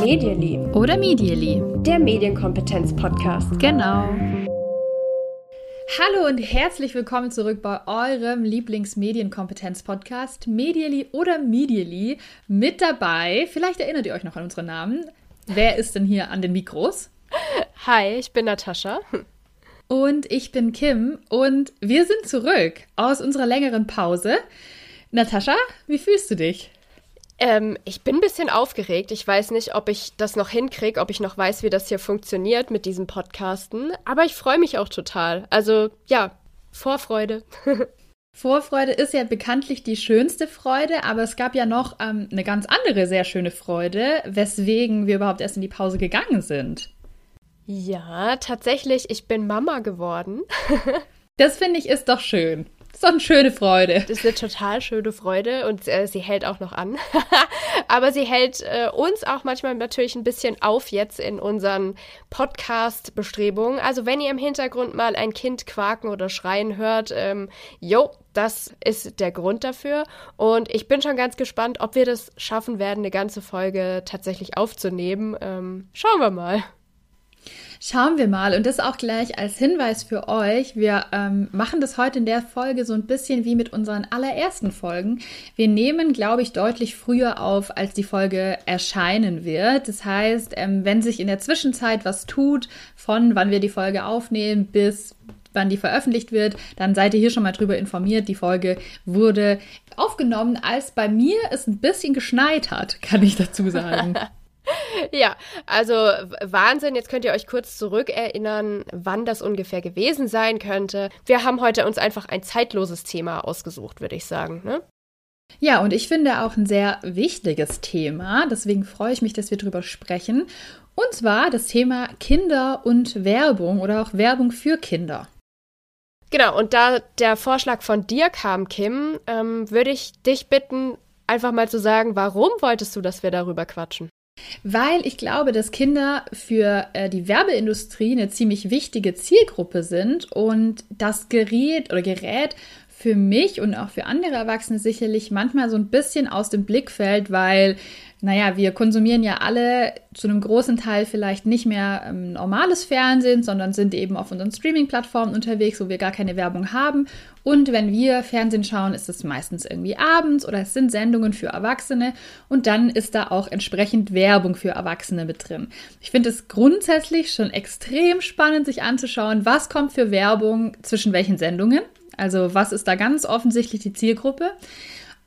Medially. Oder Medially. Der Medienkompetenz-Podcast. Genau. Hallo und herzlich willkommen zurück bei eurem Lieblingsmedienkompetenz-Podcast Medially oder Medially. Mit dabei, vielleicht erinnert ihr euch noch an unsere Namen. Wer ist denn hier an den Mikros? Hi, ich bin Natascha. Und ich bin Kim und wir sind zurück aus unserer längeren Pause. Natascha, wie fühlst du dich? Ähm, ich bin ein bisschen aufgeregt. Ich weiß nicht, ob ich das noch hinkriege, ob ich noch weiß, wie das hier funktioniert mit diesem Podcasten. Aber ich freue mich auch total. Also ja, Vorfreude. Vorfreude ist ja bekanntlich die schönste Freude, aber es gab ja noch ähm, eine ganz andere sehr schöne Freude, weswegen wir überhaupt erst in die Pause gegangen sind. Ja, tatsächlich, ich bin Mama geworden. das finde ich ist doch schön. Das ist doch eine schöne Freude. Das ist eine total schöne Freude und äh, sie hält auch noch an. Aber sie hält äh, uns auch manchmal natürlich ein bisschen auf jetzt in unseren Podcast-Bestrebungen. Also wenn ihr im Hintergrund mal ein Kind quaken oder schreien hört, ähm, jo, das ist der Grund dafür. Und ich bin schon ganz gespannt, ob wir das schaffen werden, eine ganze Folge tatsächlich aufzunehmen. Ähm, schauen wir mal. Schauen wir mal. Und das auch gleich als Hinweis für euch. Wir ähm, machen das heute in der Folge so ein bisschen wie mit unseren allerersten Folgen. Wir nehmen, glaube ich, deutlich früher auf, als die Folge erscheinen wird. Das heißt, ähm, wenn sich in der Zwischenzeit was tut, von wann wir die Folge aufnehmen bis wann die veröffentlicht wird, dann seid ihr hier schon mal drüber informiert. Die Folge wurde aufgenommen, als bei mir es ein bisschen geschneit hat, kann ich dazu sagen. Ja, also Wahnsinn. Jetzt könnt ihr euch kurz zurückerinnern, wann das ungefähr gewesen sein könnte. Wir haben heute uns einfach ein zeitloses Thema ausgesucht, würde ich sagen. Ne? Ja, und ich finde auch ein sehr wichtiges Thema. Deswegen freue ich mich, dass wir darüber sprechen. Und zwar das Thema Kinder und Werbung oder auch Werbung für Kinder. Genau, und da der Vorschlag von dir kam, Kim, ähm, würde ich dich bitten, einfach mal zu sagen, warum wolltest du, dass wir darüber quatschen? Weil ich glaube, dass Kinder für äh, die Werbeindustrie eine ziemlich wichtige Zielgruppe sind und das Gerät oder Gerät für mich und auch für andere Erwachsene sicherlich manchmal so ein bisschen aus dem Blick fällt, weil naja, wir konsumieren ja alle zu einem großen Teil vielleicht nicht mehr ähm, normales Fernsehen, sondern sind eben auf unseren Streaming-Plattformen unterwegs, wo wir gar keine Werbung haben. Und wenn wir Fernsehen schauen, ist es meistens irgendwie abends oder es sind Sendungen für Erwachsene und dann ist da auch entsprechend Werbung für Erwachsene mit drin. Ich finde es grundsätzlich schon extrem spannend, sich anzuschauen, was kommt für Werbung zwischen welchen Sendungen. Also was ist da ganz offensichtlich die Zielgruppe?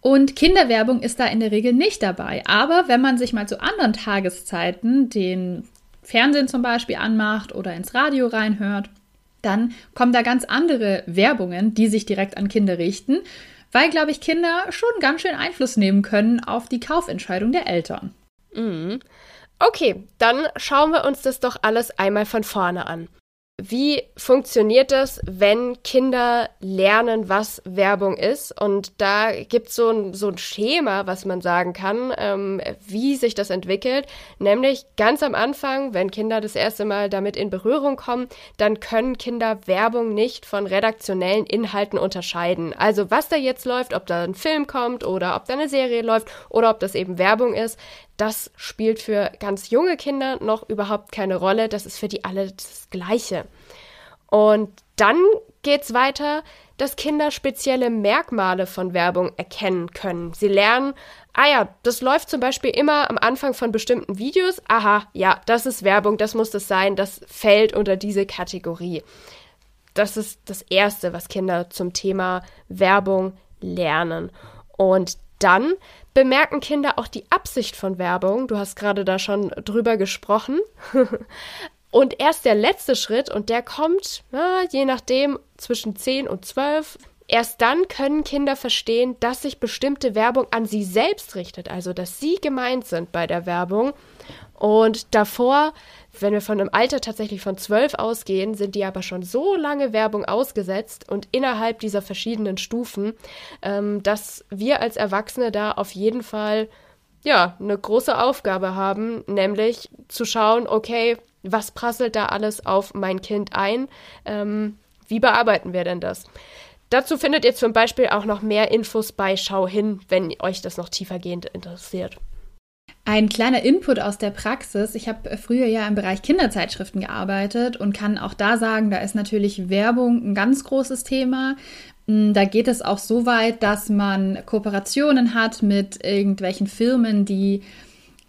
Und Kinderwerbung ist da in der Regel nicht dabei. Aber wenn man sich mal zu anderen Tageszeiten den Fernsehen zum Beispiel anmacht oder ins Radio reinhört, dann kommen da ganz andere Werbungen, die sich direkt an Kinder richten, weil, glaube ich, Kinder schon ganz schön Einfluss nehmen können auf die Kaufentscheidung der Eltern. Mhm. Okay, dann schauen wir uns das doch alles einmal von vorne an. Wie funktioniert das, wenn Kinder lernen, was Werbung ist? Und da gibt es so ein, so ein Schema, was man sagen kann, ähm, wie sich das entwickelt. Nämlich ganz am Anfang, wenn Kinder das erste Mal damit in Berührung kommen, dann können Kinder Werbung nicht von redaktionellen Inhalten unterscheiden. Also was da jetzt läuft, ob da ein Film kommt oder ob da eine Serie läuft oder ob das eben Werbung ist, das spielt für ganz junge Kinder noch überhaupt keine Rolle. Das ist für die alle das Gleiche. Und dann geht es weiter, dass Kinder spezielle Merkmale von Werbung erkennen können. Sie lernen, ah ja, das läuft zum Beispiel immer am Anfang von bestimmten Videos. Aha, ja, das ist Werbung, das muss das sein, das fällt unter diese Kategorie. Das ist das Erste, was Kinder zum Thema Werbung lernen. Und dann bemerken Kinder auch die Absicht von Werbung. Du hast gerade da schon drüber gesprochen. und erst der letzte Schritt, und der kommt, na, je nachdem, zwischen 10 und 12. Erst dann können Kinder verstehen, dass sich bestimmte Werbung an sie selbst richtet, also dass sie gemeint sind bei der Werbung. Und davor wenn wir von einem Alter tatsächlich von zwölf ausgehen, sind die aber schon so lange Werbung ausgesetzt und innerhalb dieser verschiedenen Stufen, ähm, dass wir als Erwachsene da auf jeden Fall ja eine große Aufgabe haben, nämlich zu schauen, okay, was prasselt da alles auf mein Kind ein? Ähm, wie bearbeiten wir denn das? Dazu findet ihr zum Beispiel auch noch mehr Infos bei Schau hin, wenn euch das noch tiefergehend interessiert. Ein kleiner Input aus der Praxis. Ich habe früher ja im Bereich Kinderzeitschriften gearbeitet und kann auch da sagen, da ist natürlich Werbung ein ganz großes Thema. Mm, da geht es auch so weit, dass man Kooperationen hat mit irgendwelchen Firmen, die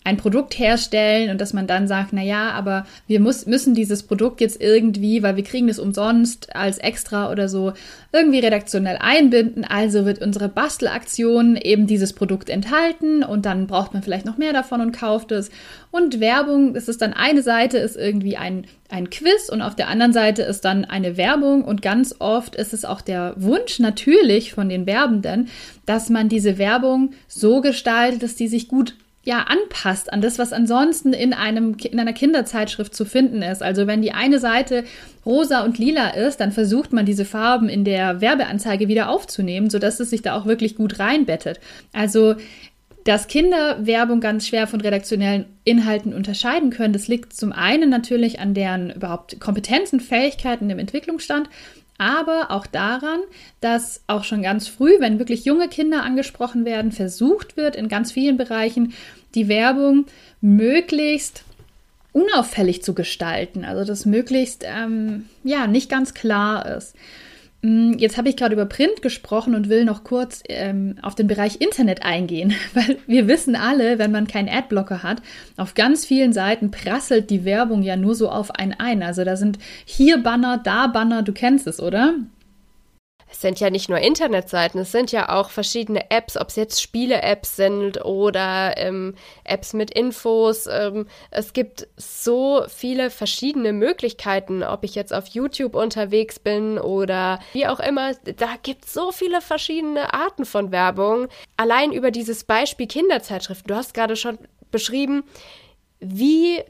ein Produkt herstellen und dass man dann sagt, na ja, aber wir muss, müssen dieses Produkt jetzt irgendwie, weil wir kriegen es umsonst als extra oder so, irgendwie redaktionell einbinden. Also wird unsere Bastelaktion eben dieses Produkt enthalten und dann braucht man vielleicht noch mehr davon und kauft es. Und Werbung, das ist dann eine Seite, ist irgendwie ein, ein Quiz und auf der anderen Seite ist dann eine Werbung und ganz oft ist es auch der Wunsch natürlich von den Werbenden, dass man diese Werbung so gestaltet, dass die sich gut ja anpasst an das, was ansonsten in einem in einer Kinderzeitschrift zu finden ist. Also wenn die eine Seite rosa und lila ist, dann versucht man diese Farben in der Werbeanzeige wieder aufzunehmen, sodass es sich da auch wirklich gut reinbettet. Also dass Kinder Werbung ganz schwer von redaktionellen Inhalten unterscheiden können, das liegt zum einen natürlich an deren überhaupt Kompetenzen, Fähigkeiten im Entwicklungsstand, aber auch daran, dass auch schon ganz früh, wenn wirklich junge Kinder angesprochen werden, versucht wird, in ganz vielen Bereichen die Werbung möglichst unauffällig zu gestalten, also dass möglichst ähm, ja nicht ganz klar ist. Mm, jetzt habe ich gerade über Print gesprochen und will noch kurz ähm, auf den Bereich Internet eingehen, weil wir wissen alle, wenn man keinen Adblocker hat, auf ganz vielen Seiten prasselt die Werbung ja nur so auf einen ein. Also da sind hier Banner, da Banner, du kennst es, oder? Es sind ja nicht nur Internetseiten, es sind ja auch verschiedene Apps, ob es jetzt Spiele-Apps sind oder ähm, Apps mit Infos. Ähm, es gibt so viele verschiedene Möglichkeiten, ob ich jetzt auf YouTube unterwegs bin oder wie auch immer. Da gibt es so viele verschiedene Arten von Werbung. Allein über dieses Beispiel Kinderzeitschriften, du hast gerade schon beschrieben, wie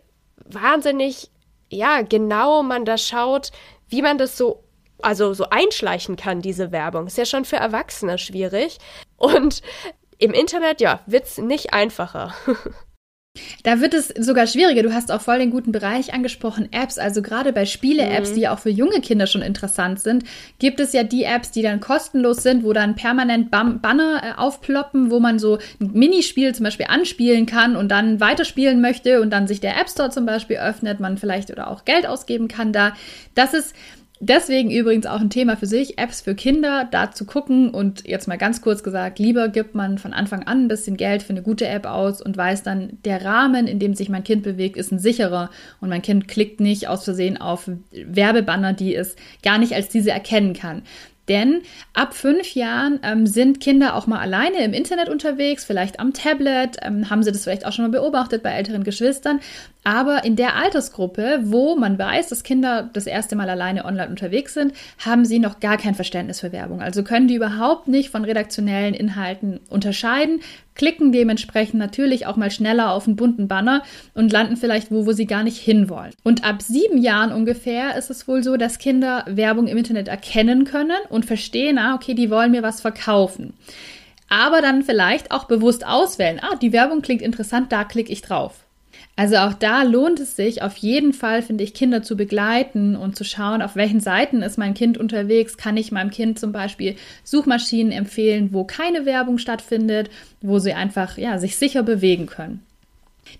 wahnsinnig, ja, genau man da schaut, wie man das so also so einschleichen kann, diese Werbung. Ist ja schon für Erwachsene schwierig. Und im Internet, ja, wird es nicht einfacher. Da wird es sogar schwieriger. Du hast auch voll den guten Bereich angesprochen, Apps. Also gerade bei Spiele-Apps, mhm. die auch für junge Kinder schon interessant sind, gibt es ja die Apps, die dann kostenlos sind, wo dann permanent Bam Banner äh, aufploppen, wo man so ein Minispiel zum Beispiel anspielen kann und dann weiterspielen möchte und dann sich der App Store zum Beispiel öffnet, man vielleicht oder auch Geld ausgeben kann da. Das ist Deswegen übrigens auch ein Thema für sich, Apps für Kinder, da zu gucken und jetzt mal ganz kurz gesagt, lieber gibt man von Anfang an ein bisschen Geld für eine gute App aus und weiß dann, der Rahmen, in dem sich mein Kind bewegt, ist ein sicherer und mein Kind klickt nicht aus Versehen auf Werbebanner, die es gar nicht als diese erkennen kann. Denn ab fünf Jahren ähm, sind Kinder auch mal alleine im Internet unterwegs, vielleicht am Tablet, ähm, haben sie das vielleicht auch schon mal beobachtet bei älteren Geschwistern. Aber in der Altersgruppe, wo man weiß, dass Kinder das erste Mal alleine online unterwegs sind, haben sie noch gar kein Verständnis für Werbung. Also können die überhaupt nicht von redaktionellen Inhalten unterscheiden, klicken dementsprechend natürlich auch mal schneller auf einen bunten Banner und landen vielleicht wo, wo sie gar nicht hinwollen. Und ab sieben Jahren ungefähr ist es wohl so, dass Kinder Werbung im Internet erkennen können und verstehen, ah, okay, die wollen mir was verkaufen. Aber dann vielleicht auch bewusst auswählen, ah, die Werbung klingt interessant, da klicke ich drauf. Also auch da lohnt es sich auf jeden Fall, finde ich, Kinder zu begleiten und zu schauen, auf welchen Seiten ist mein Kind unterwegs. Kann ich meinem Kind zum Beispiel Suchmaschinen empfehlen, wo keine Werbung stattfindet, wo sie einfach ja, sich sicher bewegen können.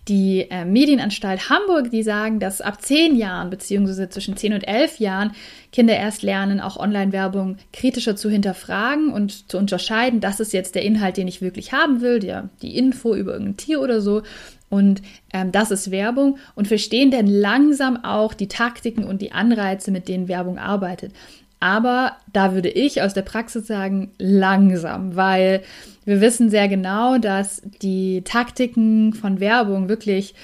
Die äh, Medienanstalt Hamburg, die sagen, dass ab zehn Jahren beziehungsweise zwischen zehn und elf Jahren Kinder erst lernen, auch Online-Werbung kritischer zu hinterfragen und zu unterscheiden, das ist jetzt der Inhalt, den ich wirklich haben will, der, die Info über irgendein Tier oder so, und ähm, das ist Werbung und verstehen dann langsam auch die Taktiken und die Anreize, mit denen Werbung arbeitet. Aber da würde ich aus der Praxis sagen, langsam, weil wir wissen sehr genau, dass die Taktiken von Werbung wirklich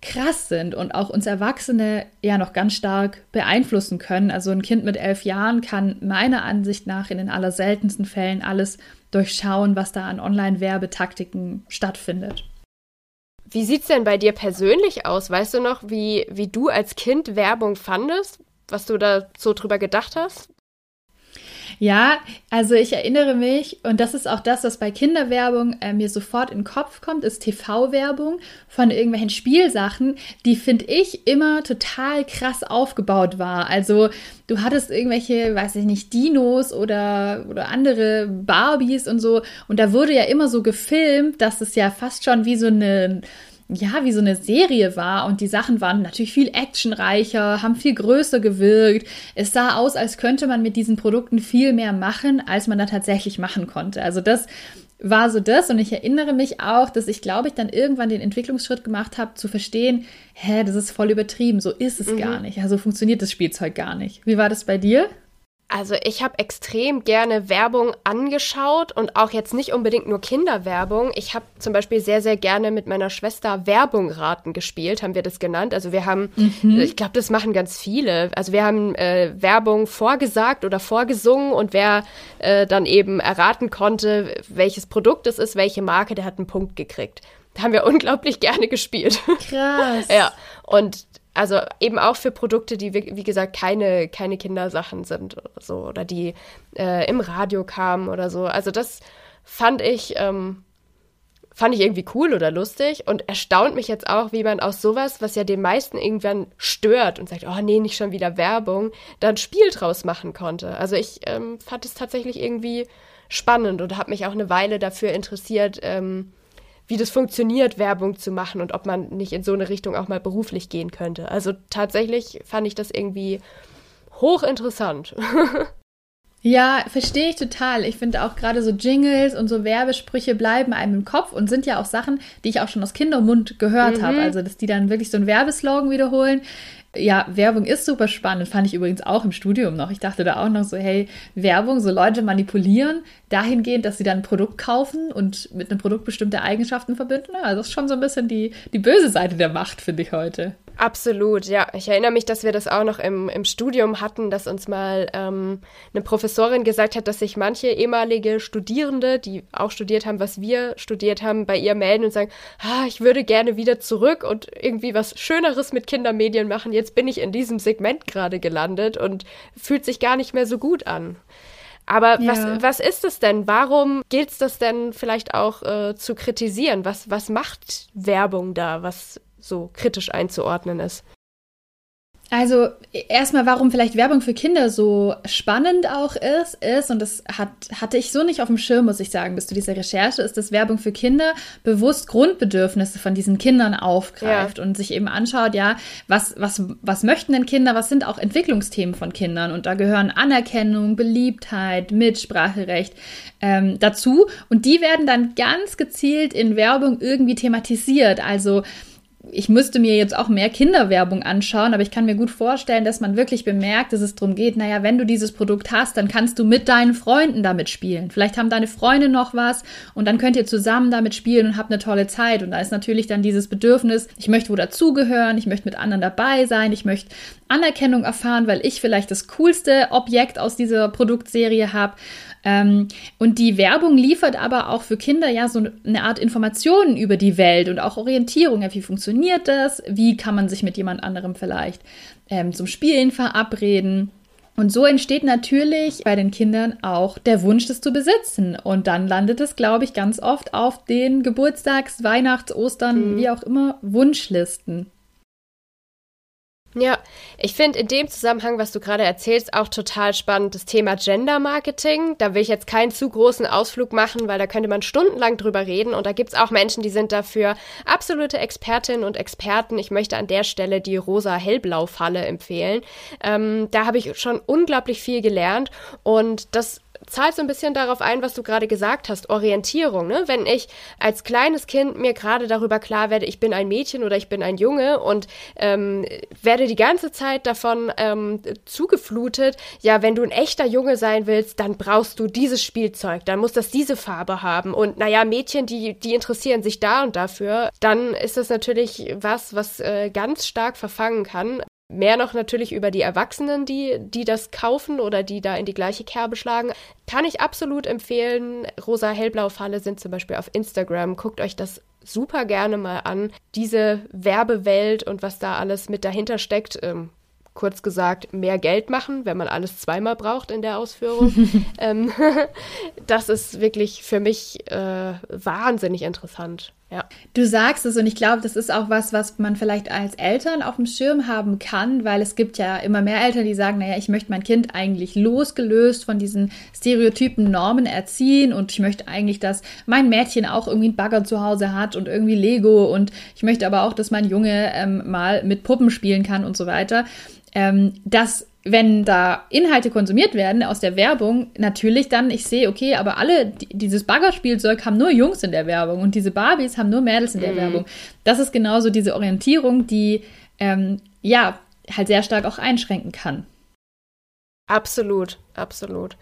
krass sind und auch uns Erwachsene ja noch ganz stark beeinflussen können. Also ein Kind mit elf Jahren kann meiner Ansicht nach in den allerseltensten Fällen alles durchschauen, was da an Online-Werbetaktiken stattfindet. Wie sieht's denn bei dir persönlich aus? Weißt du noch, wie, wie du als Kind Werbung fandest? Was du da so drüber gedacht hast? Ja, also ich erinnere mich, und das ist auch das, was bei Kinderwerbung äh, mir sofort in den Kopf kommt, ist TV-Werbung von irgendwelchen Spielsachen, die, finde ich, immer total krass aufgebaut war. Also du hattest irgendwelche, weiß ich nicht, Dinos oder, oder andere Barbies und so, und da wurde ja immer so gefilmt, dass es ja fast schon wie so eine ja, wie so eine Serie war und die Sachen waren natürlich viel actionreicher, haben viel größer gewirkt. Es sah aus, als könnte man mit diesen Produkten viel mehr machen, als man da tatsächlich machen konnte. Also das war so das und ich erinnere mich auch, dass ich glaube ich dann irgendwann den Entwicklungsschritt gemacht habe, zu verstehen, hä, das ist voll übertrieben, so ist es mhm. gar nicht. Also funktioniert das Spielzeug gar nicht. Wie war das bei dir? Also ich habe extrem gerne Werbung angeschaut und auch jetzt nicht unbedingt nur Kinderwerbung. Ich habe zum Beispiel sehr, sehr gerne mit meiner Schwester Werbung raten gespielt, haben wir das genannt. Also wir haben, mhm. ich glaube, das machen ganz viele. Also wir haben äh, Werbung vorgesagt oder vorgesungen und wer äh, dann eben erraten konnte, welches Produkt es ist, welche Marke, der hat einen Punkt gekriegt. Da haben wir unglaublich gerne gespielt. Krass. ja, und also eben auch für Produkte, die wie gesagt keine, keine Kindersachen sind oder so oder die äh, im Radio kamen oder so. Also das fand ich, ähm, fand ich irgendwie cool oder lustig und erstaunt mich jetzt auch, wie man aus sowas, was ja den meisten irgendwann stört und sagt, oh nee, nicht schon wieder Werbung, dann Spiel draus machen konnte. Also ich ähm, fand es tatsächlich irgendwie spannend und habe mich auch eine Weile dafür interessiert, ähm, wie das funktioniert, Werbung zu machen und ob man nicht in so eine Richtung auch mal beruflich gehen könnte. Also tatsächlich fand ich das irgendwie hochinteressant. Ja, verstehe ich total. Ich finde auch gerade so Jingles und so Werbesprüche bleiben einem im Kopf und sind ja auch Sachen, die ich auch schon aus Kindermund gehört mhm. habe. Also, dass die dann wirklich so einen Werbeslogan wiederholen. Ja, Werbung ist super spannend. Fand ich übrigens auch im Studium noch. Ich dachte da auch noch so, hey, Werbung, so Leute manipulieren, dahingehend, dass sie dann ein Produkt kaufen und mit einem Produkt bestimmte Eigenschaften verbinden. Also das ist schon so ein bisschen die, die böse Seite der Macht, finde ich heute. Absolut, ja. Ich erinnere mich, dass wir das auch noch im, im Studium hatten, dass uns mal ähm, eine Professorin gesagt hat, dass sich manche ehemalige Studierende, die auch studiert haben, was wir studiert haben, bei ihr melden und sagen, ah, ich würde gerne wieder zurück und irgendwie was Schöneres mit Kindermedien machen. Jetzt bin ich in diesem Segment gerade gelandet und fühlt sich gar nicht mehr so gut an. Aber ja. was, was ist es denn? Warum gilt es das denn vielleicht auch äh, zu kritisieren? Was, was macht Werbung da? Was so kritisch einzuordnen ist. Also erstmal, warum vielleicht Werbung für Kinder so spannend auch ist, ist, und das hat, hatte ich so nicht auf dem Schirm, muss ich sagen, bis zu dieser Recherche, ist, dass Werbung für Kinder bewusst Grundbedürfnisse von diesen Kindern aufgreift ja. und sich eben anschaut, ja, was, was, was möchten denn Kinder, was sind auch Entwicklungsthemen von Kindern? Und da gehören Anerkennung, Beliebtheit, Mitspracherecht ähm, dazu. Und die werden dann ganz gezielt in Werbung irgendwie thematisiert. Also ich müsste mir jetzt auch mehr Kinderwerbung anschauen, aber ich kann mir gut vorstellen, dass man wirklich bemerkt, dass es darum geht, naja, wenn du dieses Produkt hast, dann kannst du mit deinen Freunden damit spielen. Vielleicht haben deine Freunde noch was und dann könnt ihr zusammen damit spielen und habt eine tolle Zeit. Und da ist natürlich dann dieses Bedürfnis, ich möchte wo dazugehören, ich möchte mit anderen dabei sein, ich möchte Anerkennung erfahren, weil ich vielleicht das coolste Objekt aus dieser Produktserie habe. Ähm, und die Werbung liefert aber auch für Kinder ja so eine Art Informationen über die Welt und auch Orientierung. Ja, wie funktioniert das? Wie kann man sich mit jemand anderem vielleicht ähm, zum Spielen verabreden? Und so entsteht natürlich bei den Kindern auch der Wunsch, das zu besitzen. Und dann landet es, glaube ich, ganz oft auf den Geburtstags-, Weihnachts-, Ostern, mhm. wie auch immer, Wunschlisten. Ja, ich finde in dem Zusammenhang, was du gerade erzählst, auch total spannend das Thema Gender Marketing. Da will ich jetzt keinen zu großen Ausflug machen, weil da könnte man stundenlang drüber reden. Und da gibt es auch Menschen, die sind dafür absolute Expertinnen und Experten. Ich möchte an der Stelle die rosa-hellblau-Falle empfehlen. Ähm, da habe ich schon unglaublich viel gelernt. Und das zahlt so ein bisschen darauf ein, was du gerade gesagt hast, Orientierung. Ne? Wenn ich als kleines Kind mir gerade darüber klar werde, ich bin ein Mädchen oder ich bin ein Junge und ähm, werde die ganze Zeit davon ähm, zugeflutet, ja, wenn du ein echter Junge sein willst, dann brauchst du dieses Spielzeug, dann muss das diese Farbe haben. Und naja, Mädchen, die, die interessieren sich da und dafür, dann ist das natürlich was, was äh, ganz stark verfangen kann. Mehr noch natürlich über die Erwachsenen, die, die das kaufen oder die da in die gleiche Kerbe schlagen. Kann ich absolut empfehlen. Rosa Hellblau Falle sind zum Beispiel auf Instagram. Guckt euch das super gerne mal an. Diese Werbewelt und was da alles mit dahinter steckt, ähm, kurz gesagt mehr Geld machen, wenn man alles zweimal braucht in der Ausführung. ähm, das ist wirklich für mich äh, wahnsinnig interessant. Ja. Du sagst es und ich glaube, das ist auch was, was man vielleicht als Eltern auf dem Schirm haben kann, weil es gibt ja immer mehr Eltern, die sagen, naja, ich möchte mein Kind eigentlich losgelöst von diesen stereotypen Normen erziehen und ich möchte eigentlich, dass mein Mädchen auch irgendwie einen Bagger zu Hause hat und irgendwie Lego und ich möchte aber auch, dass mein Junge ähm, mal mit Puppen spielen kann und so weiter. Ähm, das wenn da Inhalte konsumiert werden aus der Werbung, natürlich dann, ich sehe, okay, aber alle, dieses Baggerspielzeug haben nur Jungs in der Werbung und diese Barbies haben nur Mädels in der mhm. Werbung. Das ist genauso diese Orientierung, die ähm, ja halt sehr stark auch einschränken kann. Absolut, absolut.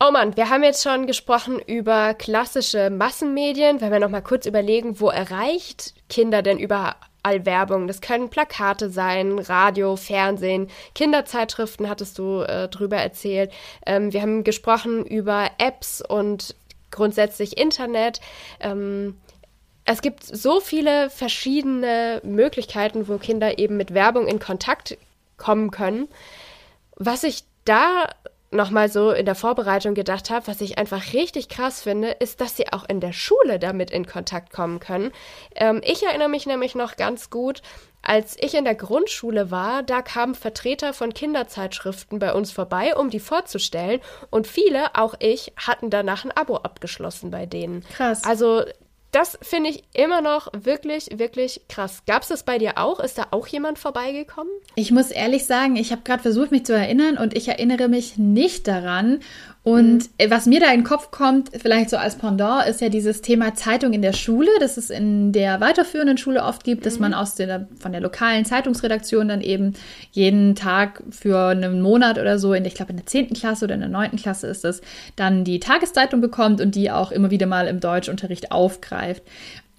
Oh Mann, wir haben jetzt schon gesprochen über klassische Massenmedien. Wenn wir noch mal kurz überlegen, wo erreicht Kinder denn überhaupt Werbung. Das können Plakate sein, Radio, Fernsehen, Kinderzeitschriften hattest du äh, drüber erzählt. Ähm, wir haben gesprochen über Apps und grundsätzlich Internet. Ähm, es gibt so viele verschiedene Möglichkeiten, wo Kinder eben mit Werbung in Kontakt kommen können. Was ich da nochmal so in der Vorbereitung gedacht habe, was ich einfach richtig krass finde, ist, dass sie auch in der Schule damit in Kontakt kommen können. Ähm, ich erinnere mich nämlich noch ganz gut, als ich in der Grundschule war, da kamen Vertreter von Kinderzeitschriften bei uns vorbei, um die vorzustellen. Und viele, auch ich, hatten danach ein Abo abgeschlossen bei denen. Krass. Also das finde ich immer noch wirklich, wirklich krass. Gab es das bei dir auch? Ist da auch jemand vorbeigekommen? Ich muss ehrlich sagen, ich habe gerade versucht, mich zu erinnern und ich erinnere mich nicht daran. Und mhm. was mir da in den Kopf kommt, vielleicht so als Pendant, ist ja dieses Thema Zeitung in der Schule, das es in der weiterführenden Schule oft gibt, dass mhm. man aus der, von der lokalen Zeitungsredaktion dann eben jeden Tag für einen Monat oder so, in, ich glaube in der 10. Klasse oder in der 9. Klasse ist das, dann die Tageszeitung bekommt und die auch immer wieder mal im Deutschunterricht aufgreift.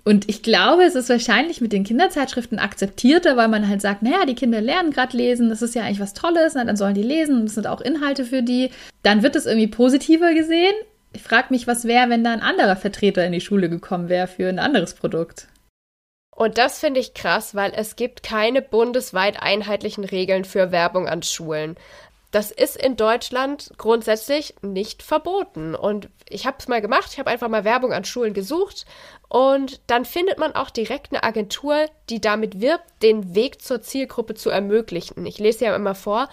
Und ich glaube, es ist wahrscheinlich mit den Kinderzeitschriften akzeptierter, weil man halt sagt, naja, die Kinder lernen gerade lesen, das ist ja eigentlich was Tolles, na, dann sollen die lesen und es sind auch Inhalte für die. Dann wird es irgendwie positiver gesehen. Ich frage mich, was wäre, wenn da ein anderer Vertreter in die Schule gekommen wäre für ein anderes Produkt. Und das finde ich krass, weil es gibt keine bundesweit einheitlichen Regeln für Werbung an Schulen. Das ist in Deutschland grundsätzlich nicht verboten. Und ich habe es mal gemacht. Ich habe einfach mal Werbung an Schulen gesucht. Und dann findet man auch direkt eine Agentur, die damit wirbt, den Weg zur Zielgruppe zu ermöglichen. Ich lese ja immer vor.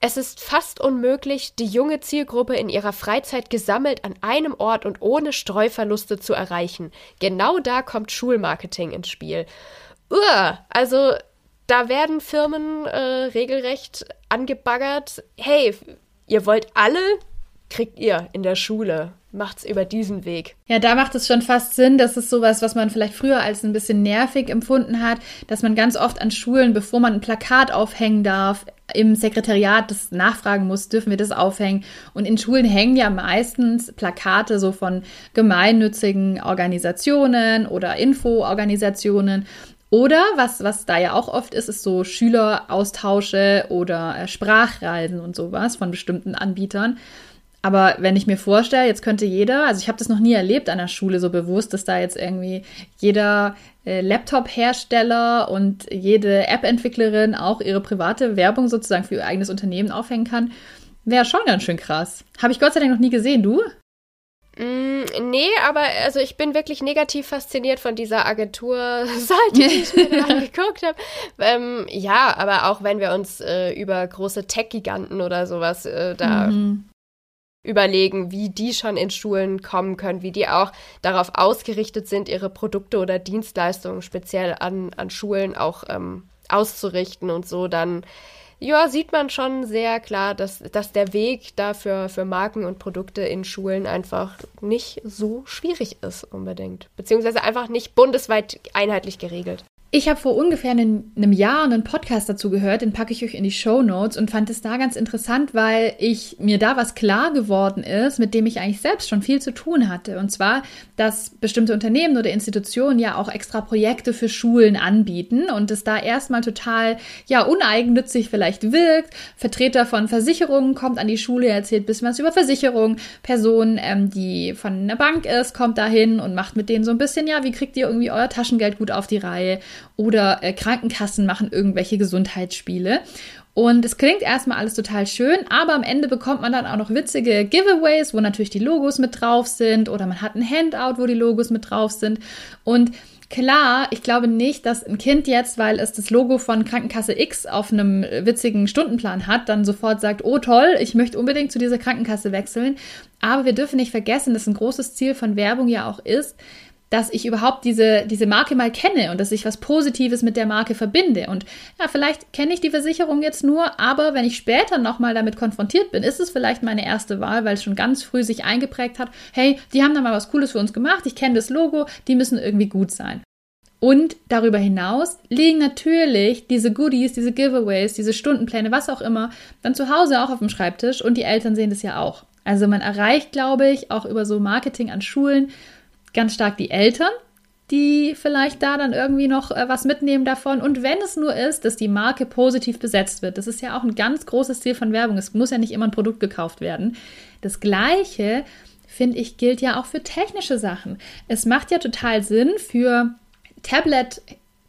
Es ist fast unmöglich, die junge Zielgruppe in ihrer Freizeit gesammelt an einem Ort und ohne Streuverluste zu erreichen. Genau da kommt Schulmarketing ins Spiel. Uah, also da werden Firmen äh, regelrecht angebaggert. Hey, ihr wollt alle, kriegt ihr in der Schule. Macht's über diesen Weg. Ja, da macht es schon fast Sinn. Das ist sowas, was man vielleicht früher als ein bisschen nervig empfunden hat, dass man ganz oft an Schulen, bevor man ein Plakat aufhängen darf, im Sekretariat das nachfragen muss, dürfen wir das aufhängen. Und in Schulen hängen ja meistens Plakate so von gemeinnützigen Organisationen oder Infoorganisationen. Oder was, was da ja auch oft ist, ist so Schüleraustausche oder äh, Sprachreisen und sowas von bestimmten Anbietern. Aber wenn ich mir vorstelle, jetzt könnte jeder, also ich habe das noch nie erlebt an der Schule so bewusst, dass da jetzt irgendwie jeder äh, Laptop-Hersteller und jede App-Entwicklerin auch ihre private Werbung sozusagen für ihr eigenes Unternehmen aufhängen kann, wäre schon ganz schön krass. Habe ich Gott sei Dank noch nie gesehen, du? Mm, nee, aber also ich bin wirklich negativ fasziniert von dieser Agenturseite, die ich mir angeguckt habe. Ähm, ja, aber auch wenn wir uns äh, über große Tech-Giganten oder sowas äh, da mhm. überlegen, wie die schon in Schulen kommen können, wie die auch darauf ausgerichtet sind, ihre Produkte oder Dienstleistungen speziell an, an Schulen auch ähm, auszurichten und so, dann ja, sieht man schon sehr klar, dass, dass der Weg dafür für Marken und Produkte in Schulen einfach nicht so schwierig ist unbedingt. Beziehungsweise einfach nicht bundesweit einheitlich geregelt. Ich habe vor ungefähr einem, Jahr einen Podcast dazu gehört, den packe ich euch in die Show Notes und fand es da ganz interessant, weil ich mir da was klar geworden ist, mit dem ich eigentlich selbst schon viel zu tun hatte. Und zwar, dass bestimmte Unternehmen oder Institutionen ja auch extra Projekte für Schulen anbieten und es da erstmal total ja uneigennützig vielleicht wirkt. Vertreter von Versicherungen kommt an die Schule, erzählt ein bisschen was über Versicherungen. Person, ähm, die von einer Bank ist, kommt dahin und macht mit denen so ein bisschen, ja, wie kriegt ihr irgendwie euer Taschengeld gut auf die Reihe? Oder äh, Krankenkassen machen irgendwelche Gesundheitsspiele. Und es klingt erstmal alles total schön, aber am Ende bekommt man dann auch noch witzige Giveaways, wo natürlich die Logos mit drauf sind oder man hat ein Handout, wo die Logos mit drauf sind. Und klar, ich glaube nicht, dass ein Kind jetzt, weil es das Logo von Krankenkasse X auf einem witzigen Stundenplan hat, dann sofort sagt, oh toll, ich möchte unbedingt zu dieser Krankenkasse wechseln. Aber wir dürfen nicht vergessen, dass ein großes Ziel von Werbung ja auch ist, dass ich überhaupt diese, diese Marke mal kenne und dass ich was Positives mit der Marke verbinde. Und ja, vielleicht kenne ich die Versicherung jetzt nur, aber wenn ich später nochmal damit konfrontiert bin, ist es vielleicht meine erste Wahl, weil es schon ganz früh sich eingeprägt hat, hey, die haben da mal was Cooles für uns gemacht, ich kenne das Logo, die müssen irgendwie gut sein. Und darüber hinaus liegen natürlich diese Goodies, diese Giveaways, diese Stundenpläne, was auch immer, dann zu Hause auch auf dem Schreibtisch und die Eltern sehen das ja auch. Also man erreicht, glaube ich, auch über so Marketing an Schulen ganz stark die Eltern, die vielleicht da dann irgendwie noch äh, was mitnehmen davon. Und wenn es nur ist, dass die Marke positiv besetzt wird, das ist ja auch ein ganz großes Ziel von Werbung. Es muss ja nicht immer ein Produkt gekauft werden. Das Gleiche, finde ich, gilt ja auch für technische Sachen. Es macht ja total Sinn für Tablet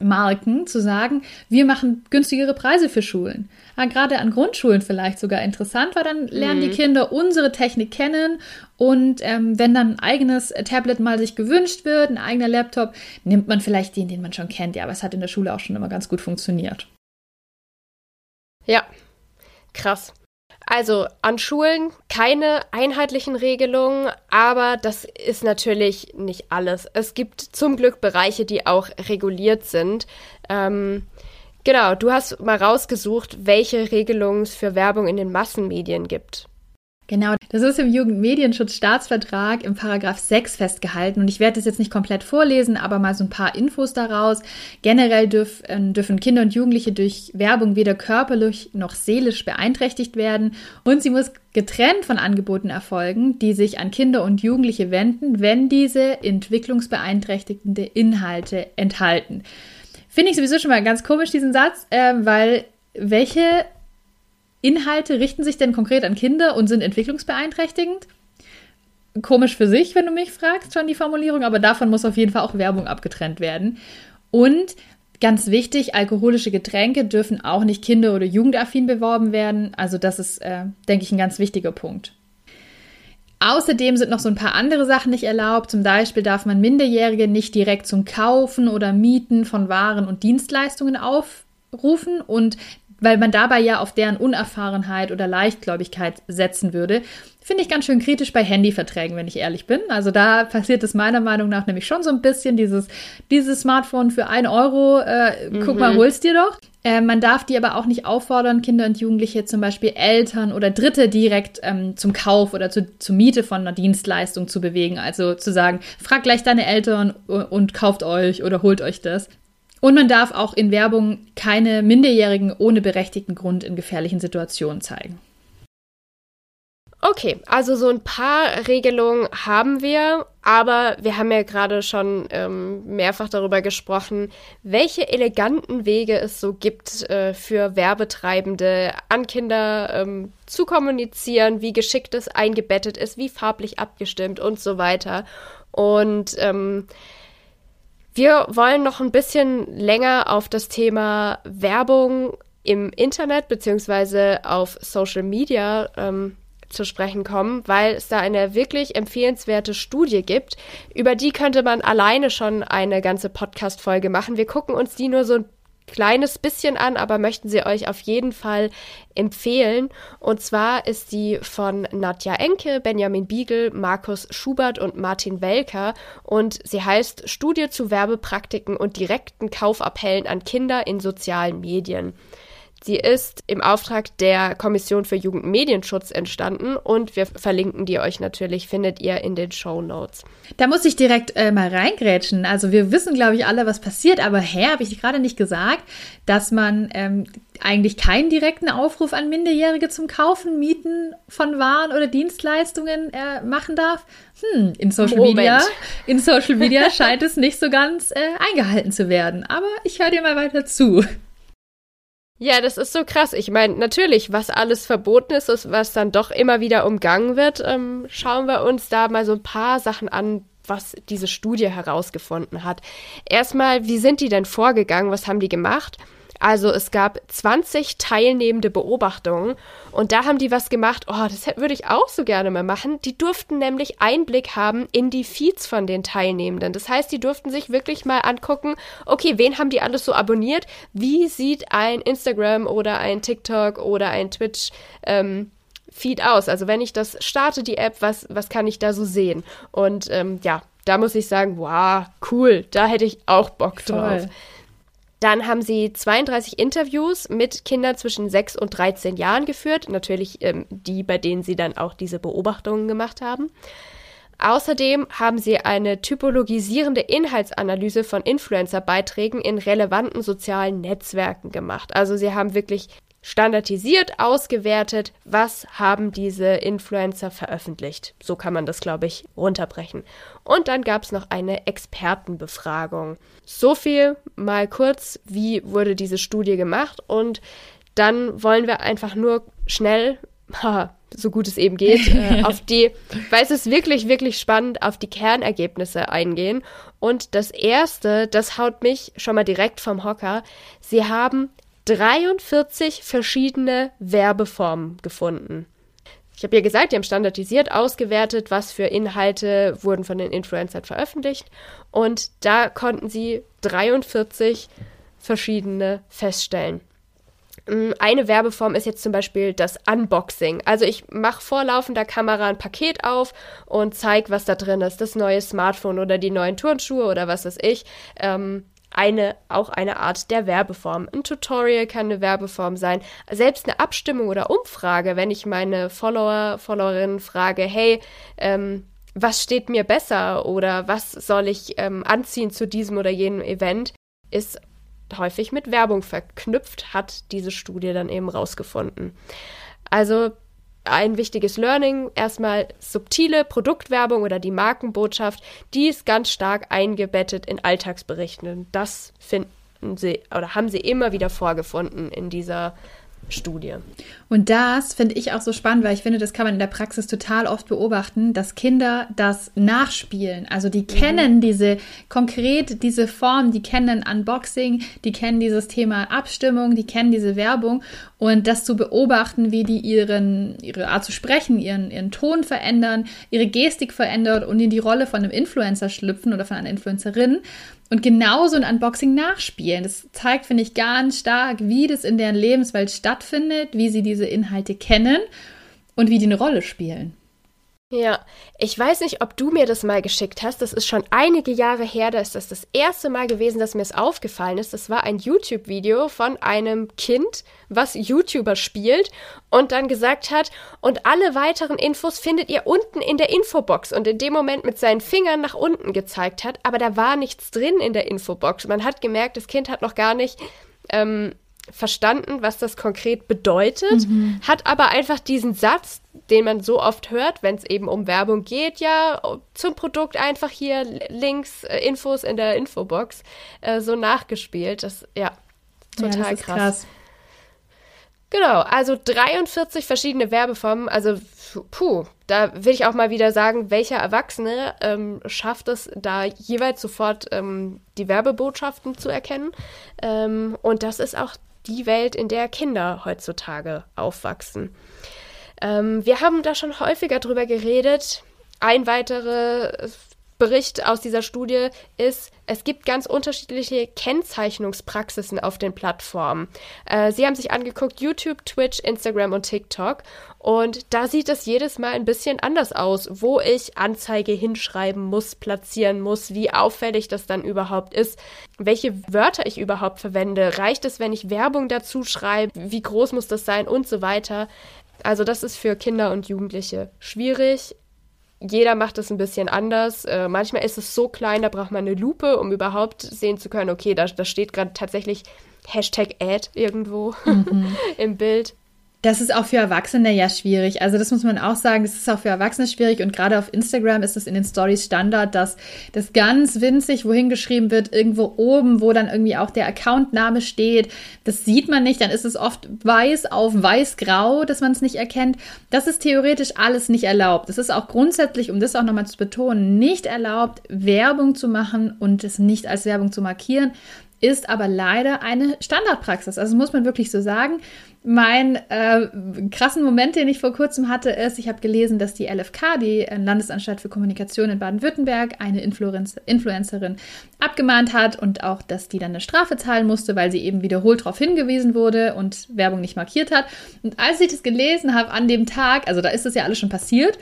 Marken zu sagen, wir machen günstigere Preise für Schulen. Ja, gerade an Grundschulen vielleicht sogar interessant, weil dann lernen mhm. die Kinder unsere Technik kennen und ähm, wenn dann ein eigenes Tablet mal sich gewünscht wird, ein eigener Laptop, nimmt man vielleicht den, den man schon kennt. Ja, aber es hat in der Schule auch schon immer ganz gut funktioniert. Ja, krass. Also an Schulen keine einheitlichen Regelungen, aber das ist natürlich nicht alles. Es gibt zum Glück Bereiche, die auch reguliert sind. Ähm, genau, du hast mal rausgesucht, welche Regelungen es für Werbung in den Massenmedien gibt. Genau, das ist im Jugendmedienschutzstaatsvertrag im Paragraph 6 festgehalten und ich werde das jetzt nicht komplett vorlesen, aber mal so ein paar Infos daraus. Generell dürf, äh, dürfen Kinder und Jugendliche durch Werbung weder körperlich noch seelisch beeinträchtigt werden und sie muss getrennt von Angeboten erfolgen, die sich an Kinder und Jugendliche wenden, wenn diese entwicklungsbeeinträchtigende Inhalte enthalten. Finde ich sowieso schon mal ganz komisch, diesen Satz, äh, weil welche Inhalte richten sich denn konkret an Kinder und sind entwicklungsbeeinträchtigend? Komisch für sich, wenn du mich fragst, schon die Formulierung, aber davon muss auf jeden Fall auch Werbung abgetrennt werden. Und ganz wichtig, alkoholische Getränke dürfen auch nicht kinder- oder jugendaffin beworben werden. Also das ist, äh, denke ich, ein ganz wichtiger Punkt. Außerdem sind noch so ein paar andere Sachen nicht erlaubt. Zum Beispiel darf man Minderjährige nicht direkt zum Kaufen oder Mieten von Waren und Dienstleistungen aufrufen und weil man dabei ja auf deren Unerfahrenheit oder Leichtgläubigkeit setzen würde. Finde ich ganz schön kritisch bei Handyverträgen, wenn ich ehrlich bin. Also da passiert es meiner Meinung nach nämlich schon so ein bisschen dieses, dieses Smartphone für ein Euro, äh, mhm. guck mal, mhm. holst dir doch. Äh, man darf die aber auch nicht auffordern, Kinder und Jugendliche, zum Beispiel Eltern oder Dritte direkt ähm, zum Kauf oder zu, zur Miete von einer Dienstleistung zu bewegen. Also zu sagen, frag gleich deine Eltern und kauft euch oder holt euch das. Und man darf auch in Werbung keine Minderjährigen ohne berechtigten Grund in gefährlichen Situationen zeigen. Okay, also so ein paar Regelungen haben wir, aber wir haben ja gerade schon ähm, mehrfach darüber gesprochen, welche eleganten Wege es so gibt äh, für Werbetreibende an Kinder ähm, zu kommunizieren, wie geschickt es eingebettet ist, wie farblich abgestimmt und so weiter. Und ähm, wir wollen noch ein bisschen länger auf das Thema Werbung im Internet beziehungsweise auf Social Media ähm, zu sprechen kommen, weil es da eine wirklich empfehlenswerte Studie gibt. Über die könnte man alleine schon eine ganze Podcast-Folge machen. Wir gucken uns die nur so ein kleines bisschen an, aber möchten sie euch auf jeden Fall empfehlen. Und zwar ist die von Nadja Enke, Benjamin Biegel, Markus Schubert und Martin Welker und sie heißt Studie zu Werbepraktiken und direkten Kaufappellen an Kinder in sozialen Medien. Sie ist im Auftrag der Kommission für Jugendmedienschutz entstanden und wir verlinken die euch natürlich, findet ihr in den Show Notes. Da muss ich direkt äh, mal reingrätschen. Also wir wissen, glaube ich, alle, was passiert, aber hä, habe ich gerade nicht gesagt, dass man ähm, eigentlich keinen direkten Aufruf an Minderjährige zum Kaufen, Mieten von Waren oder Dienstleistungen äh, machen darf? Hm, in Social Moment. Media, in Social Media scheint es nicht so ganz äh, eingehalten zu werden. Aber ich höre dir mal weiter zu. Ja, das ist so krass. Ich meine, natürlich, was alles verboten ist, was dann doch immer wieder umgangen wird, ähm, schauen wir uns da mal so ein paar Sachen an, was diese Studie herausgefunden hat. Erstmal, wie sind die denn vorgegangen? Was haben die gemacht? Also es gab 20 teilnehmende Beobachtungen und da haben die was gemacht, oh, das würde ich auch so gerne mal machen. Die durften nämlich Einblick haben in die Feeds von den Teilnehmenden. Das heißt, die durften sich wirklich mal angucken, okay, wen haben die alles so abonniert? Wie sieht ein Instagram oder ein TikTok oder ein Twitch ähm, Feed aus? Also wenn ich das starte, die App, was, was kann ich da so sehen? Und ähm, ja, da muss ich sagen, wow, cool, da hätte ich auch Bock Voll. Dann haben sie 32 Interviews mit Kindern zwischen 6 und 13 Jahren geführt. Natürlich ähm, die, bei denen sie dann auch diese Beobachtungen gemacht haben. Außerdem haben sie eine typologisierende Inhaltsanalyse von Influencer-Beiträgen in relevanten sozialen Netzwerken gemacht. Also sie haben wirklich standardisiert ausgewertet, was haben diese Influencer veröffentlicht. So kann man das, glaube ich, runterbrechen. Und dann gab es noch eine Expertenbefragung. So viel mal kurz, wie wurde diese Studie gemacht und dann wollen wir einfach nur schnell, so gut es eben geht, äh, auf die, weil es ist wirklich, wirklich spannend, auf die Kernergebnisse eingehen. Und das erste, das haut mich schon mal direkt vom Hocker. Sie haben 43 verschiedene Werbeformen gefunden. Ich habe ja gesagt, die haben standardisiert ausgewertet, was für Inhalte wurden von den Influencern veröffentlicht. Und da konnten sie 43 verschiedene feststellen. Mm, eine Werbeform ist jetzt zum Beispiel das Unboxing. Also ich mache vor laufender Kamera ein Paket auf und zeige, was da drin ist. Das neue Smartphone oder die neuen Turnschuhe oder was weiß ich. Ähm, eine, auch eine Art der Werbeform. Ein Tutorial kann eine Werbeform sein. Selbst eine Abstimmung oder Umfrage, wenn ich meine Follower, Followerinnen frage, hey, ähm, was steht mir besser oder was soll ich ähm, anziehen zu diesem oder jenem Event, ist häufig mit Werbung verknüpft, hat diese Studie dann eben rausgefunden. Also ein wichtiges Learning. Erstmal subtile Produktwerbung oder die Markenbotschaft, die ist ganz stark eingebettet in Alltagsberichten. Das finden sie oder haben sie immer wieder vorgefunden in dieser Studie. Und das finde ich auch so spannend, weil ich finde, das kann man in der Praxis total oft beobachten, dass Kinder das nachspielen. Also die kennen mhm. diese konkret diese Form, die kennen Unboxing, die kennen dieses Thema Abstimmung, die kennen diese Werbung und das zu beobachten, wie die ihren ihre Art zu sprechen, ihren ihren Ton verändern, ihre Gestik verändert und in die Rolle von einem Influencer schlüpfen oder von einer Influencerin und genauso ein Unboxing nachspielen. Das zeigt, finde ich, ganz stark, wie das in deren Lebenswelt stattfindet, wie sie diese Inhalte kennen und wie die eine Rolle spielen. Ja, ich weiß nicht, ob du mir das mal geschickt hast. Das ist schon einige Jahre her. Da ist das das erste Mal gewesen, dass mir es aufgefallen ist. Das war ein YouTube-Video von einem Kind, was YouTuber spielt und dann gesagt hat, und alle weiteren Infos findet ihr unten in der Infobox. Und in dem Moment mit seinen Fingern nach unten gezeigt hat, aber da war nichts drin in der Infobox. Man hat gemerkt, das Kind hat noch gar nicht ähm, verstanden, was das konkret bedeutet, mhm. hat aber einfach diesen Satz, den man so oft hört, wenn es eben um Werbung geht, ja, zum Produkt einfach hier Links, äh, Infos in der Infobox, äh, so nachgespielt. Das, ja, total ja, das krass. krass. Genau, also 43 verschiedene Werbeformen. Also, puh, da will ich auch mal wieder sagen, welcher Erwachsene ähm, schafft es, da jeweils sofort ähm, die Werbebotschaften zu erkennen. Ähm, und das ist auch die Welt, in der Kinder heutzutage aufwachsen. Ähm, wir haben da schon häufiger drüber geredet. Ein weiterer Bericht aus dieser Studie ist, es gibt ganz unterschiedliche Kennzeichnungspraxisen auf den Plattformen. Äh, sie haben sich angeguckt YouTube, Twitch, Instagram und TikTok und da sieht es jedes Mal ein bisschen anders aus, wo ich Anzeige hinschreiben muss, platzieren muss, wie auffällig das dann überhaupt ist, welche Wörter ich überhaupt verwende, reicht es, wenn ich Werbung dazu schreibe, wie groß muss das sein und so weiter. Also das ist für Kinder und Jugendliche schwierig. Jeder macht es ein bisschen anders. Äh, manchmal ist es so klein, da braucht man eine Lupe, um überhaupt sehen zu können, okay, da, da steht gerade tatsächlich Hashtag Ad irgendwo mhm. im Bild. Das ist auch für Erwachsene ja schwierig. Also das muss man auch sagen, das ist auch für Erwachsene schwierig und gerade auf Instagram ist es in den Stories Standard, dass das ganz winzig wohin geschrieben wird, irgendwo oben, wo dann irgendwie auch der Accountname steht. Das sieht man nicht, dann ist es oft weiß auf weiß-grau, dass man es nicht erkennt. Das ist theoretisch alles nicht erlaubt. Es ist auch grundsätzlich, um das auch nochmal zu betonen, nicht erlaubt, Werbung zu machen und es nicht als Werbung zu markieren ist aber leider eine Standardpraxis. Also muss man wirklich so sagen. Mein äh, krassen Moment, den ich vor kurzem hatte, ist, ich habe gelesen, dass die LFK, die Landesanstalt für Kommunikation in Baden-Württemberg, eine Influencer Influencerin abgemahnt hat und auch, dass die dann eine Strafe zahlen musste, weil sie eben wiederholt darauf hingewiesen wurde und Werbung nicht markiert hat. Und als ich das gelesen habe an dem Tag, also da ist es ja alles schon passiert,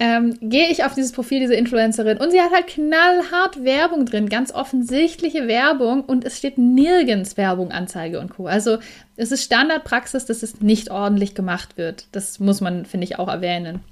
ähm, gehe ich auf dieses Profil dieser Influencerin und sie hat halt knallhart Werbung drin, ganz offensichtliche Werbung und es steht nirgends Werbung, Anzeige und Co. Also es ist Standardpraxis, dass es nicht ordentlich gemacht wird. Das muss man, finde ich, auch erwähnen.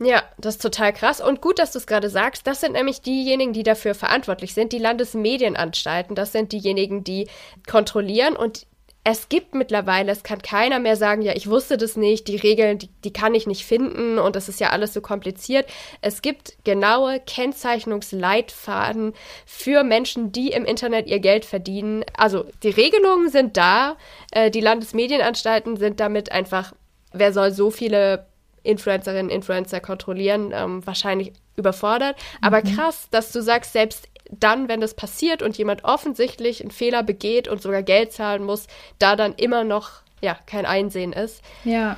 Ja, das ist total krass. Und gut, dass du es gerade sagst. Das sind nämlich diejenigen, die dafür verantwortlich sind, die Landesmedienanstalten. Das sind diejenigen, die kontrollieren und es gibt mittlerweile, es kann keiner mehr sagen, ja, ich wusste das nicht, die Regeln, die, die kann ich nicht finden und das ist ja alles so kompliziert. Es gibt genaue Kennzeichnungsleitfaden für Menschen, die im Internet ihr Geld verdienen. Also die Regelungen sind da, äh, die Landesmedienanstalten sind damit einfach, wer soll so viele Influencerinnen, Influencer kontrollieren, ähm, wahrscheinlich überfordert. Aber mhm. krass, dass du sagst, selbst dann, wenn das passiert und jemand offensichtlich einen Fehler begeht und sogar Geld zahlen muss, da dann immer noch ja kein Einsehen ist. Ja.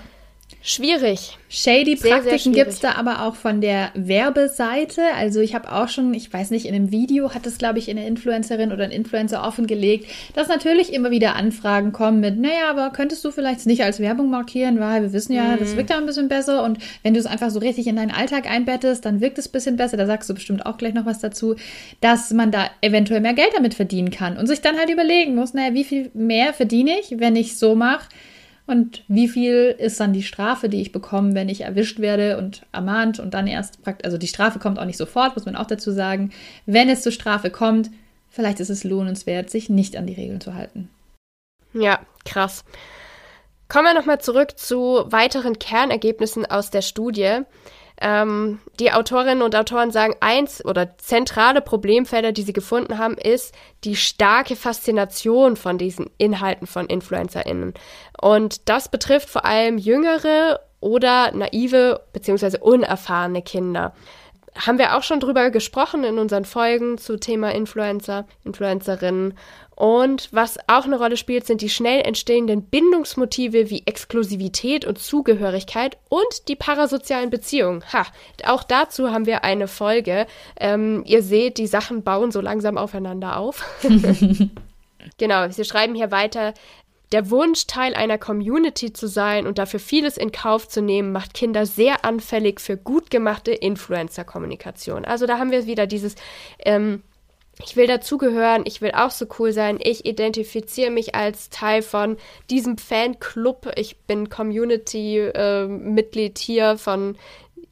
Schwierig. Shady Praktiken gibt es da aber auch von der Werbeseite. Also ich habe auch schon, ich weiß nicht, in einem Video hat es, glaube ich, eine Influencerin oder ein Influencer offengelegt, dass natürlich immer wieder Anfragen kommen mit, naja, aber könntest du vielleicht nicht als Werbung markieren, weil wir wissen ja, mhm. das wirkt ja ein bisschen besser und wenn du es einfach so richtig in deinen Alltag einbettest, dann wirkt es ein bisschen besser. Da sagst du bestimmt auch gleich noch was dazu, dass man da eventuell mehr Geld damit verdienen kann und sich dann halt überlegen muss, naja, wie viel mehr verdiene ich, wenn ich so mache, und wie viel ist dann die Strafe, die ich bekomme, wenn ich erwischt werde und ermahnt und dann erst praktisch, also die Strafe kommt auch nicht sofort, muss man auch dazu sagen. Wenn es zur Strafe kommt, vielleicht ist es lohnenswert, sich nicht an die Regeln zu halten. Ja, krass. Kommen wir nochmal zurück zu weiteren Kernergebnissen aus der Studie. Ähm, die Autorinnen und Autoren sagen, eins oder zentrale Problemfelder, die sie gefunden haben, ist die starke Faszination von diesen Inhalten von InfluencerInnen. Und das betrifft vor allem jüngere oder naive bzw. unerfahrene Kinder haben wir auch schon drüber gesprochen in unseren Folgen zu Thema Influencer, Influencerinnen. Und was auch eine Rolle spielt, sind die schnell entstehenden Bindungsmotive wie Exklusivität und Zugehörigkeit und die parasozialen Beziehungen. Ha, auch dazu haben wir eine Folge. Ähm, ihr seht, die Sachen bauen so langsam aufeinander auf. genau, sie schreiben hier weiter, der Wunsch, Teil einer Community zu sein und dafür vieles in Kauf zu nehmen, macht Kinder sehr anfällig für gut gemachte Influencer-Kommunikation. Also da haben wir wieder dieses, ähm, ich will dazugehören, ich will auch so cool sein, ich identifiziere mich als Teil von diesem Fanclub, ich bin Community-Mitglied äh, hier von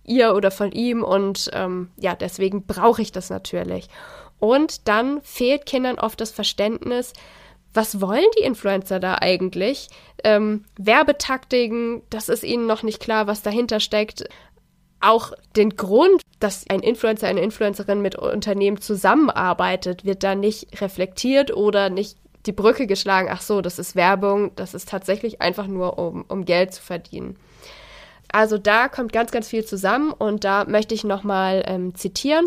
ihr oder von ihm und ähm, ja, deswegen brauche ich das natürlich. Und dann fehlt Kindern oft das Verständnis, was wollen die Influencer da eigentlich? Ähm, Werbetaktiken, das ist ihnen noch nicht klar, was dahinter steckt. Auch den Grund, dass ein Influencer, eine Influencerin mit Unternehmen zusammenarbeitet, wird da nicht reflektiert oder nicht die Brücke geschlagen. Ach so, das ist Werbung, das ist tatsächlich einfach nur, um, um Geld zu verdienen. Also da kommt ganz, ganz viel zusammen und da möchte ich nochmal ähm, zitieren.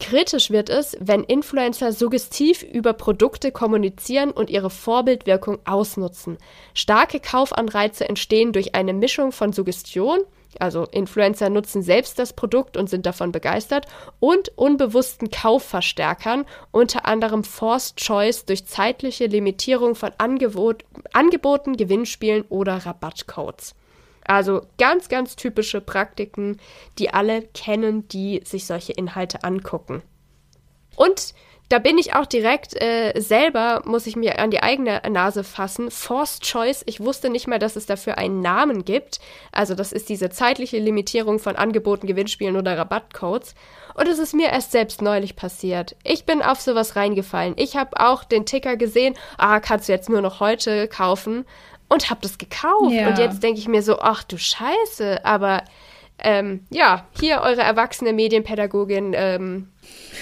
Kritisch wird es, wenn Influencer suggestiv über Produkte kommunizieren und ihre Vorbildwirkung ausnutzen. Starke Kaufanreize entstehen durch eine Mischung von Suggestion, also Influencer nutzen selbst das Produkt und sind davon begeistert, und unbewussten Kaufverstärkern, unter anderem Forced Choice durch zeitliche Limitierung von Angebot, Angeboten, Gewinnspielen oder Rabattcodes. Also ganz, ganz typische Praktiken, die alle kennen, die sich solche Inhalte angucken. Und da bin ich auch direkt äh, selber, muss ich mir an die eigene Nase fassen. Forced Choice, ich wusste nicht mal, dass es dafür einen Namen gibt. Also das ist diese zeitliche Limitierung von Angeboten, Gewinnspielen oder Rabattcodes. Und es ist mir erst selbst neulich passiert. Ich bin auf sowas reingefallen. Ich habe auch den Ticker gesehen, ah, kannst du jetzt nur noch heute kaufen. Und habe das gekauft. Ja. Und jetzt denke ich mir so, ach du Scheiße, aber ähm, ja, hier eure erwachsene Medienpädagogin ähm,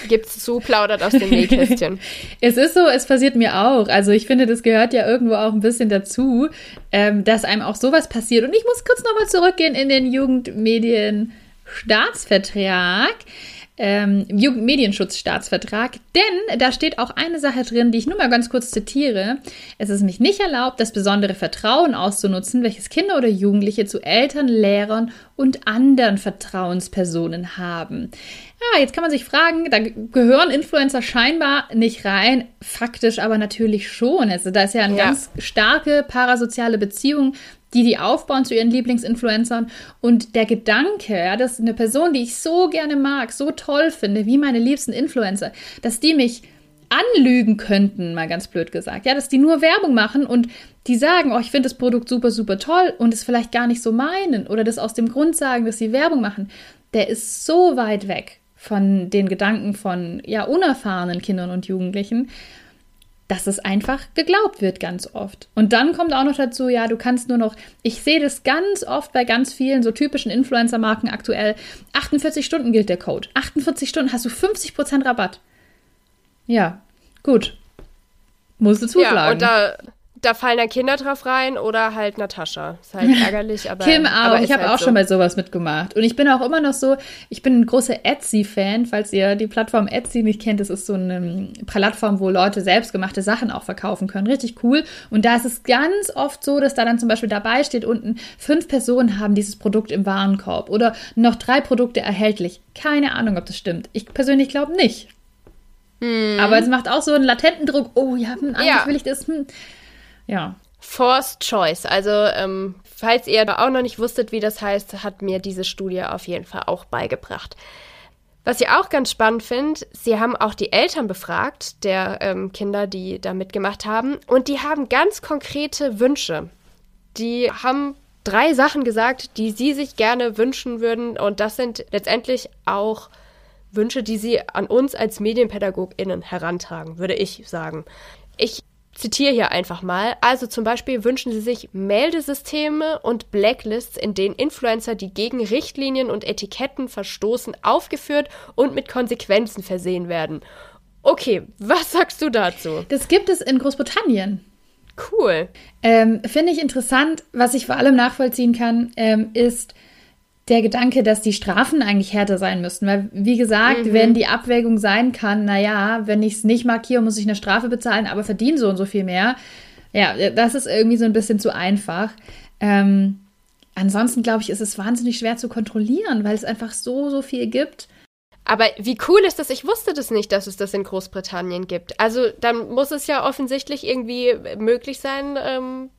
gibt's zu, plaudert aus dem Nähkästchen. Es ist so, es passiert mir auch. Also ich finde, das gehört ja irgendwo auch ein bisschen dazu, ähm, dass einem auch sowas passiert. Und ich muss kurz nochmal zurückgehen in den Jugendmedienstaatsvertrag ähm, Jugendmedienschutzstaatsvertrag, denn da steht auch eine Sache drin, die ich nur mal ganz kurz zitiere. Es ist mich nicht erlaubt, das besondere Vertrauen auszunutzen, welches Kinder oder Jugendliche zu Eltern, Lehrern und anderen Vertrauenspersonen haben. Ja, jetzt kann man sich fragen, da gehören Influencer scheinbar nicht rein, faktisch aber natürlich schon. Also da ist ja eine ja. ganz starke parasoziale Beziehung die die aufbauen zu ihren Lieblingsinfluencern. Und der Gedanke, ja, dass eine Person, die ich so gerne mag, so toll finde, wie meine liebsten Influencer, dass die mich anlügen könnten, mal ganz blöd gesagt. Ja, dass die nur Werbung machen und die sagen, oh, ich finde das Produkt super, super toll und es vielleicht gar nicht so meinen oder das aus dem Grund sagen, dass sie Werbung machen, der ist so weit weg von den Gedanken von ja unerfahrenen Kindern und Jugendlichen dass es einfach geglaubt wird ganz oft. Und dann kommt auch noch dazu, ja, du kannst nur noch, ich sehe das ganz oft bei ganz vielen so typischen Influencer-Marken aktuell, 48 Stunden gilt der Code. 48 Stunden hast du 50% Rabatt. Ja, gut. Musst du zuschlagen. Ja, und da, da fallen dann Kinder drauf rein oder halt Natascha. Ist halt ärgerlich, aber. Kim auch. Aber ich habe halt auch so. schon bei sowas mitgemacht. Und ich bin auch immer noch so, ich bin ein großer Etsy-Fan, falls ihr die Plattform Etsy nicht kennt. Das ist so eine Plattform, wo Leute selbstgemachte Sachen auch verkaufen können. Richtig cool. Und da ist es ganz oft so, dass da dann zum Beispiel dabei steht unten, fünf Personen haben dieses Produkt im Warenkorb oder noch drei Produkte erhältlich. Keine Ahnung, ob das stimmt. Ich persönlich glaube nicht. Hm. Aber es macht auch so einen latenten Druck. Oh ja, hm, eigentlich ja. will ich das. Hm. Ja. Forced Choice. Also, ähm, falls ihr auch noch nicht wusstet, wie das heißt, hat mir diese Studie auf jeden Fall auch beigebracht. Was ich auch ganz spannend finde, sie haben auch die Eltern befragt, der ähm, Kinder, die da mitgemacht haben, und die haben ganz konkrete Wünsche. Die haben drei Sachen gesagt, die sie sich gerne wünschen würden, und das sind letztendlich auch Wünsche, die sie an uns als MedienpädagogInnen herantragen, würde ich sagen. Ich zitiere hier einfach mal. Also zum Beispiel wünschen sie sich Meldesysteme und Blacklists, in denen Influencer, die gegen Richtlinien und Etiketten verstoßen, aufgeführt und mit Konsequenzen versehen werden. Okay, was sagst du dazu? Das gibt es in Großbritannien. Cool. Ähm, Finde ich interessant. Was ich vor allem nachvollziehen kann, ähm, ist, der Gedanke, dass die Strafen eigentlich härter sein müssten. Weil, wie gesagt, mhm. wenn die Abwägung sein kann, naja, wenn ich es nicht markiere, muss ich eine Strafe bezahlen, aber verdiene so und so viel mehr. Ja, das ist irgendwie so ein bisschen zu einfach. Ähm, ansonsten, glaube ich, ist es wahnsinnig schwer zu kontrollieren, weil es einfach so, so viel gibt. Aber wie cool ist das? Ich wusste das nicht, dass es das in Großbritannien gibt. Also dann muss es ja offensichtlich irgendwie möglich sein. Ähm,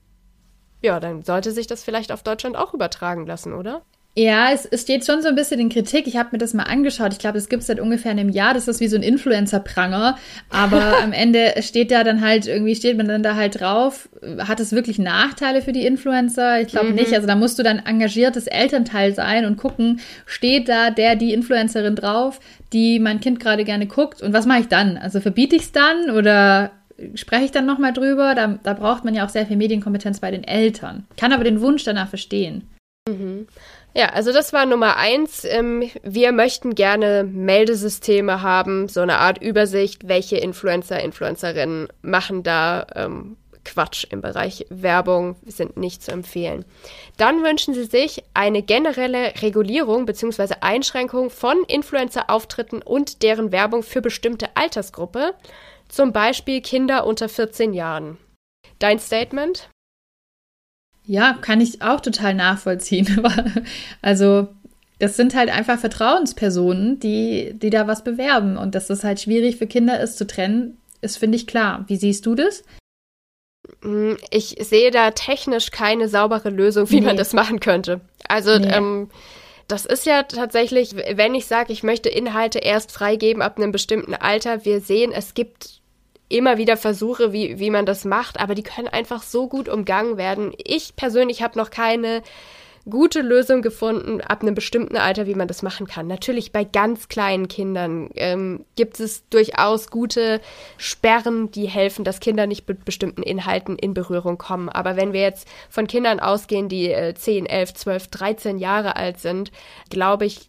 ja, dann sollte sich das vielleicht auf Deutschland auch übertragen lassen, oder? Ja, es, es steht schon so ein bisschen in Kritik. Ich habe mir das mal angeschaut. Ich glaube, das gibt es seit ungefähr einem Jahr. Das ist wie so ein Influencer-Pranger. Aber am Ende steht da dann halt, irgendwie steht man dann da halt drauf. Hat es wirklich Nachteile für die Influencer? Ich glaube mhm. nicht. Also da musst du dann engagiertes Elternteil sein und gucken, steht da der, die Influencerin drauf, die mein Kind gerade gerne guckt. Und was mache ich dann? Also verbiete ich es dann oder spreche ich dann nochmal drüber? Da, da braucht man ja auch sehr viel Medienkompetenz bei den Eltern. Kann aber den Wunsch danach verstehen. Mhm. Ja, also das war Nummer eins. Ähm, wir möchten gerne Meldesysteme haben, so eine Art Übersicht, welche Influencer, Influencerinnen machen da ähm, Quatsch im Bereich Werbung, sind nicht zu empfehlen. Dann wünschen sie sich eine generelle Regulierung bzw. Einschränkung von Influencer-Auftritten und deren Werbung für bestimmte Altersgruppe, zum Beispiel Kinder unter 14 Jahren. Dein Statement? Ja, kann ich auch total nachvollziehen. also, das sind halt einfach Vertrauenspersonen, die, die da was bewerben. Und dass das halt schwierig für Kinder ist zu trennen, ist, finde ich, klar. Wie siehst du das? Mm, ich sehe da technisch keine saubere Lösung, wie nee. man das machen könnte. Also, nee. ähm, das ist ja tatsächlich, wenn ich sage, ich möchte Inhalte erst freigeben ab einem bestimmten Alter, wir sehen, es gibt immer wieder Versuche, wie, wie man das macht, aber die können einfach so gut umgangen werden. Ich persönlich habe noch keine gute Lösung gefunden, ab einem bestimmten Alter, wie man das machen kann. Natürlich bei ganz kleinen Kindern ähm, gibt es durchaus gute Sperren, die helfen, dass Kinder nicht mit bestimmten Inhalten in Berührung kommen. Aber wenn wir jetzt von Kindern ausgehen, die äh, 10, 11, 12, 13 Jahre alt sind, glaube ich,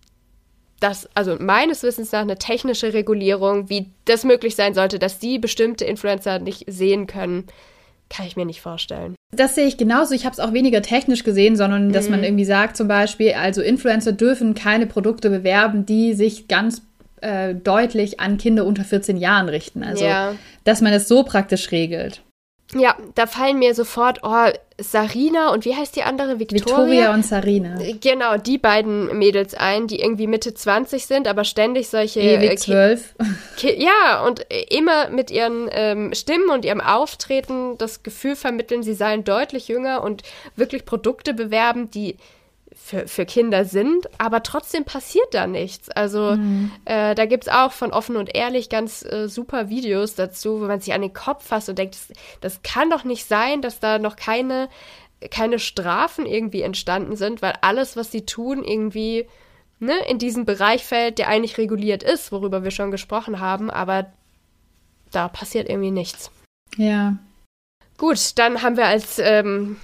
dass, also meines Wissens nach, eine technische Regulierung, wie das möglich sein sollte, dass die bestimmte Influencer nicht sehen können, kann ich mir nicht vorstellen. Das sehe ich genauso. Ich habe es auch weniger technisch gesehen, sondern dass mhm. man irgendwie sagt, zum Beispiel, also Influencer dürfen keine Produkte bewerben, die sich ganz äh, deutlich an Kinder unter 14 Jahren richten. Also, ja. dass man es so praktisch regelt. Ja, da fallen mir sofort, oh, Sarina und wie heißt die andere? Victoria? Victoria und Sarina. Genau, die beiden Mädels ein, die irgendwie Mitte 20 sind, aber ständig solche. Ewig äh, zwölf. ja, und immer mit ihren ähm, Stimmen und ihrem Auftreten das Gefühl vermitteln, sie seien deutlich jünger und wirklich Produkte bewerben, die für, für Kinder sind, aber trotzdem passiert da nichts. Also mhm. äh, da gibt es auch von Offen und Ehrlich ganz äh, super Videos dazu, wo man sich an den Kopf fasst und denkt, das, das kann doch nicht sein, dass da noch keine, keine Strafen irgendwie entstanden sind, weil alles, was sie tun, irgendwie ne, in diesen Bereich fällt, der eigentlich reguliert ist, worüber wir schon gesprochen haben, aber da passiert irgendwie nichts. Ja. Gut, dann haben wir als ähm,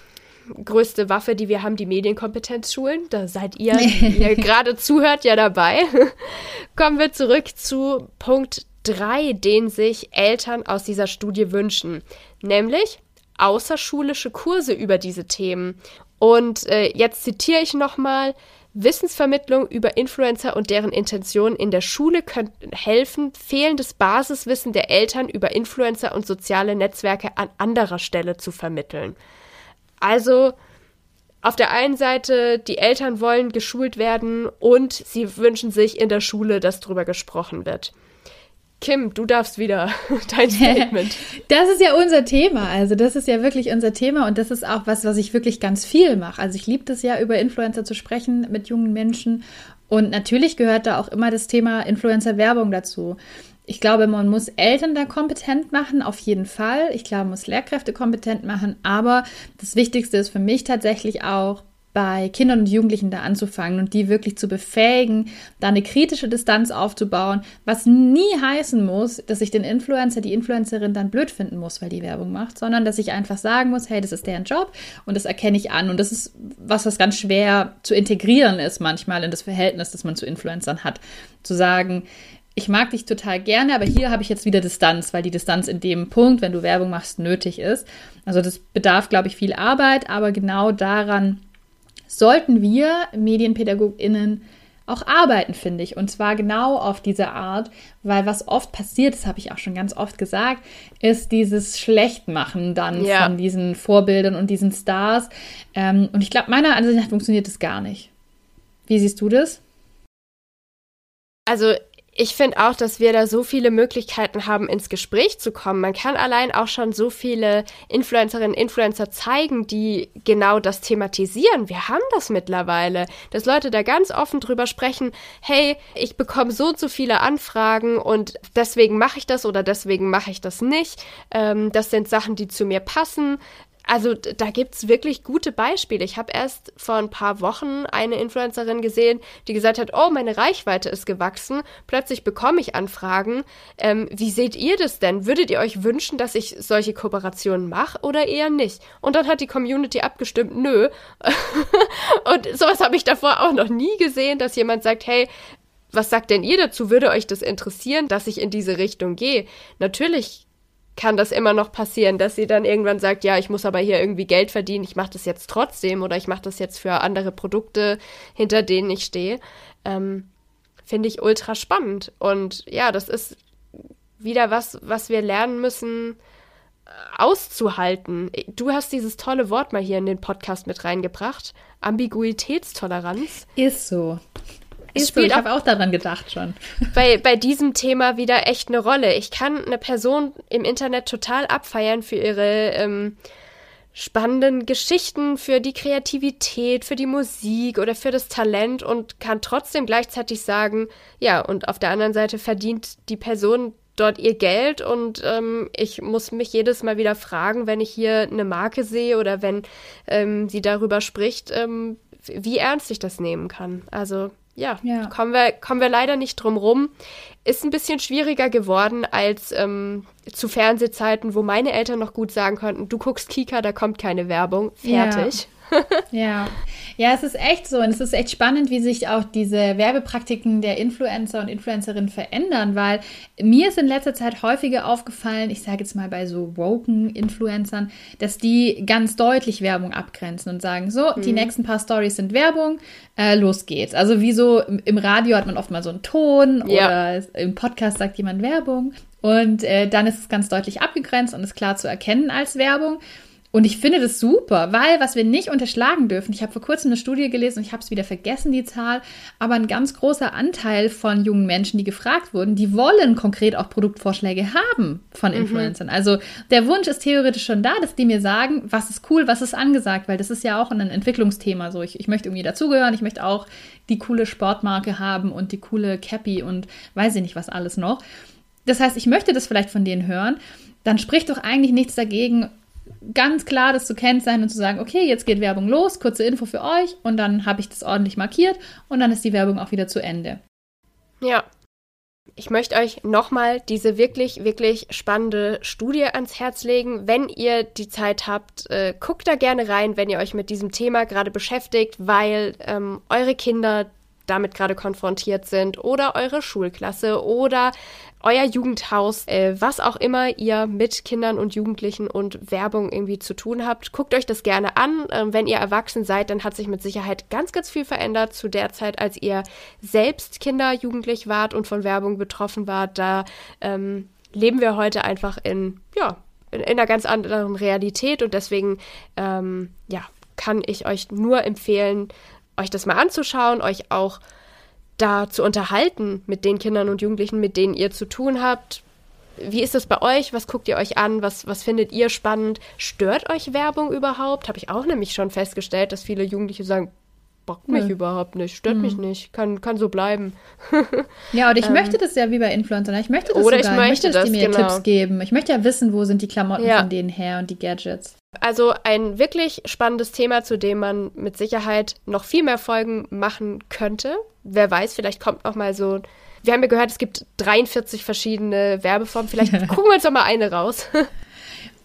größte Waffe, die wir haben, die Medienkompetenzschulen. Da seid ihr, ihr gerade zuhört, ja dabei. Kommen wir zurück zu Punkt 3, den sich Eltern aus dieser Studie wünschen, nämlich außerschulische Kurse über diese Themen. Und äh, jetzt zitiere ich nochmal, Wissensvermittlung über Influencer und deren Intentionen in der Schule könnten helfen, fehlendes Basiswissen der Eltern über Influencer und soziale Netzwerke an anderer Stelle zu vermitteln. Also auf der einen Seite, die Eltern wollen geschult werden und sie wünschen sich in der Schule, dass drüber gesprochen wird. Kim, du darfst wieder dein Statement. Das ist ja unser Thema. Also das ist ja wirklich unser Thema und das ist auch was, was ich wirklich ganz viel mache. Also ich liebe das ja, über Influencer zu sprechen mit jungen Menschen und natürlich gehört da auch immer das Thema Influencer-Werbung dazu. Ich glaube, man muss Eltern da kompetent machen, auf jeden Fall. Ich glaube, man muss Lehrkräfte kompetent machen. Aber das Wichtigste ist für mich tatsächlich auch, bei Kindern und Jugendlichen da anzufangen und die wirklich zu befähigen, da eine kritische Distanz aufzubauen, was nie heißen muss, dass ich den Influencer, die Influencerin dann blöd finden muss, weil die Werbung macht, sondern dass ich einfach sagen muss, hey, das ist deren Job und das erkenne ich an und das ist was, was ganz schwer zu integrieren ist manchmal in das Verhältnis, das man zu Influencern hat. Zu sagen, ich mag dich total gerne, aber hier habe ich jetzt wieder Distanz, weil die Distanz in dem Punkt, wenn du Werbung machst, nötig ist. Also das bedarf, glaube ich, viel Arbeit, aber genau daran sollten wir MedienpädagogInnen auch arbeiten, finde ich. Und zwar genau auf diese Art, weil was oft passiert, das habe ich auch schon ganz oft gesagt, ist dieses Schlechtmachen dann ja. von diesen Vorbildern und diesen Stars. Ähm, und ich glaube, meiner Ansicht nach funktioniert das gar nicht. Wie siehst du das? Also ich finde auch, dass wir da so viele Möglichkeiten haben, ins Gespräch zu kommen. Man kann allein auch schon so viele Influencerinnen, Influencer zeigen, die genau das thematisieren. Wir haben das mittlerweile, dass Leute da ganz offen drüber sprechen, hey, ich bekomme so und so viele Anfragen und deswegen mache ich das oder deswegen mache ich das nicht. Ähm, das sind Sachen, die zu mir passen. Also da gibt's wirklich gute Beispiele. Ich habe erst vor ein paar Wochen eine Influencerin gesehen, die gesagt hat, oh, meine Reichweite ist gewachsen. Plötzlich bekomme ich Anfragen. Ähm, wie seht ihr das denn? Würdet ihr euch wünschen, dass ich solche Kooperationen mache oder eher nicht? Und dann hat die Community abgestimmt, nö. Und sowas habe ich davor auch noch nie gesehen, dass jemand sagt, hey, was sagt denn ihr dazu? Würde euch das interessieren, dass ich in diese Richtung gehe? Natürlich kann das immer noch passieren, dass sie dann irgendwann sagt, ja, ich muss aber hier irgendwie Geld verdienen, ich mache das jetzt trotzdem oder ich mache das jetzt für andere Produkte, hinter denen ich stehe. Ähm, Finde ich ultra spannend. Und ja, das ist wieder was, was wir lernen müssen äh, auszuhalten. Du hast dieses tolle Wort mal hier in den Podcast mit reingebracht. Ambiguitätstoleranz. Ist so es spielt so, ich habe auch daran gedacht schon. Bei, bei diesem Thema wieder echt eine Rolle. Ich kann eine Person im Internet total abfeiern für ihre ähm, spannenden Geschichten, für die Kreativität, für die Musik oder für das Talent und kann trotzdem gleichzeitig sagen, ja, und auf der anderen Seite verdient die Person dort ihr Geld und ähm, ich muss mich jedes Mal wieder fragen, wenn ich hier eine Marke sehe oder wenn ähm, sie darüber spricht, ähm, wie ernst ich das nehmen kann. Also ja, Ja. Kommen, wir, kommen wir leider nicht drum rum. Ist ein bisschen schwieriger geworden als ähm, zu Fernsehzeiten, wo meine Eltern noch gut sagen konnten, du guckst Kika, da kommt keine Werbung. Ja. Fertig. Ja. Ja, es ist echt so und es ist echt spannend, wie sich auch diese Werbepraktiken der Influencer und Influencerinnen verändern, weil mir ist in letzter Zeit häufiger aufgefallen, ich sage jetzt mal bei so woken Influencern, dass die ganz deutlich Werbung abgrenzen und sagen, so, die nächsten paar Stories sind Werbung, äh, los geht's. Also wie so im, Radio hat man oft mal so einen Ton Ja. oder es- im Podcast sagt jemand Werbung und äh, dann ist es ganz deutlich abgegrenzt und ist klar zu erkennen als Werbung. Und ich finde das super, weil was wir nicht unterschlagen dürfen, ich habe vor kurzem eine Studie gelesen und ich habe es wieder vergessen, die Zahl, aber ein ganz großer Anteil von jungen Menschen, die gefragt wurden, die wollen konkret auch Produktvorschläge haben von Influencern. Also der Wunsch ist theoretisch schon da, dass die mir sagen, was ist cool, was ist angesagt, weil das ist ja auch ein Entwicklungsthema. So, ich, ich möchte irgendwie dazugehören, ich möchte auch die coole Sportmarke haben und die coole Cappy und weiß ich nicht was alles noch. Das heißt, ich möchte das vielleicht von denen hören, dann spricht doch eigentlich nichts dagegen, ganz klar das zu kennzeichnen und zu sagen, okay, jetzt geht Werbung los, kurze Info für euch und dann habe ich das ordentlich markiert und dann ist die Werbung auch wieder zu Ende. Ja. Ich möchte euch nochmal diese wirklich, wirklich spannende Studie ans Herz legen. Wenn ihr die Zeit habt, äh, guckt da gerne rein, wenn ihr euch mit diesem Thema gerade beschäftigt, weil ähm, eure Kinder damit gerade konfrontiert sind oder eure Schulklasse oder euer Jugendhaus, äh, was auch immer ihr mit Kindern und Jugendlichen und Werbung irgendwie zu tun habt. Guckt euch das gerne an. Ähm, wenn ihr erwachsen seid, dann hat sich mit Sicherheit ganz, ganz viel verändert zu der Zeit, als ihr selbst Kinder, Jugendlich wart und von Werbung betroffen wart. Da ähm, leben wir heute einfach in, ja, in, in einer ganz anderen Realität und deswegen, ähm, ja, kann ich euch nur empfehlen, euch das mal anzuschauen, euch auch da zu unterhalten mit den Kindern und Jugendlichen, mit denen ihr zu tun habt. Wie ist es bei euch? Was guckt ihr euch an? Was, was findet ihr spannend? Stört euch Werbung überhaupt? Habe ich auch nämlich schon festgestellt, dass viele Jugendliche sagen, bockt mich Nö. überhaupt nicht, stört mich nicht, kann, kann so bleiben. Ja, oder ich möchte das ja wie bei Influencern. Ich möchte das Ähm. Oder ich sogar. möchte dass die das, mir genau. Tipps geben. Ich möchte ja wissen, wo sind die Klamotten Ja. von denen her und die Gadgets. Also ein wirklich spannendes Thema, zu dem man mit Sicherheit noch viel mehr Folgen machen könnte. Wer weiß, vielleicht kommt noch mal so. Wir haben ja gehört, es gibt 43 verschiedene Werbeformen. Vielleicht gucken wir uns doch mal eine raus.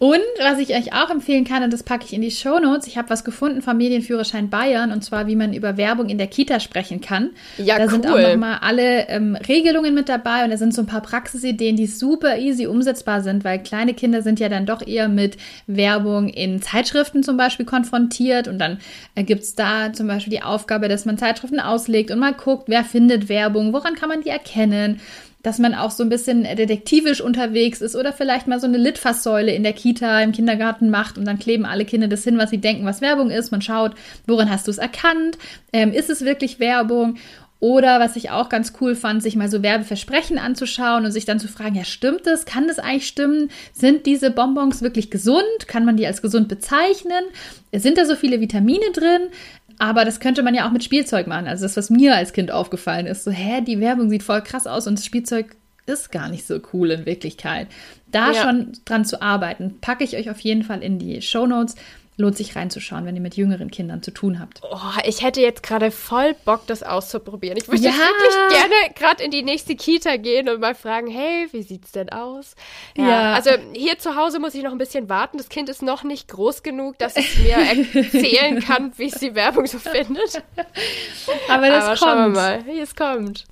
Und was ich euch auch empfehlen kann, und das packe ich in die Shownotes, ich habe was gefunden vom Medienführerschein Bayern, und zwar, wie man über Werbung in der Kita sprechen kann. Ja, da sind auch cool. nochmal alle ähm, Regelungen mit dabei und da sind so ein paar Praxisideen, die super easy umsetzbar sind, weil kleine Kinder sind ja dann doch eher mit Werbung in Zeitschriften zum Beispiel konfrontiert und dann äh, gibt's da zum Beispiel die Aufgabe, dass man Zeitschriften auslegt und mal guckt, wer findet Werbung, woran kann man die erkennen dass man auch so ein bisschen detektivisch unterwegs ist oder vielleicht mal so eine Litfaßsäule in der Kita, im Kindergarten macht und dann kleben alle Kinder das hin, was sie denken, was Werbung ist. Man schaut, woran hast du es erkannt? Ähm, ist es wirklich Werbung? Oder was ich auch ganz cool fand, sich mal so Werbeversprechen anzuschauen und sich dann zu fragen, ja, stimmt das? Kann das eigentlich stimmen? Sind diese Bonbons wirklich gesund? Kann man die als gesund bezeichnen? Sind da so viele Vitamine drin? Aber das könnte man ja auch mit Spielzeug machen. Also das, was mir als Kind aufgefallen ist, so, hä, die Werbung sieht voll krass aus und das Spielzeug ist gar nicht so cool in Wirklichkeit. Da Ja. schon dran zu arbeiten, packe ich euch auf jeden Fall in die Show Notes. Lohnt sich reinzuschauen, wenn ihr mit jüngeren Kindern zu tun habt. Oh, ich hätte jetzt gerade voll Bock, das auszuprobieren. Ich würde Ja. wirklich gerne gerade in die nächste Kita gehen und mal fragen, hey, wie sieht's denn aus? Ja. Also hier zu Hause muss ich noch ein bisschen warten. Das Kind ist noch nicht groß genug, dass es mir erzählen kann, wie es die Werbung so findet. Aber das Aber kommt. schauen wir mal, wie es kommt.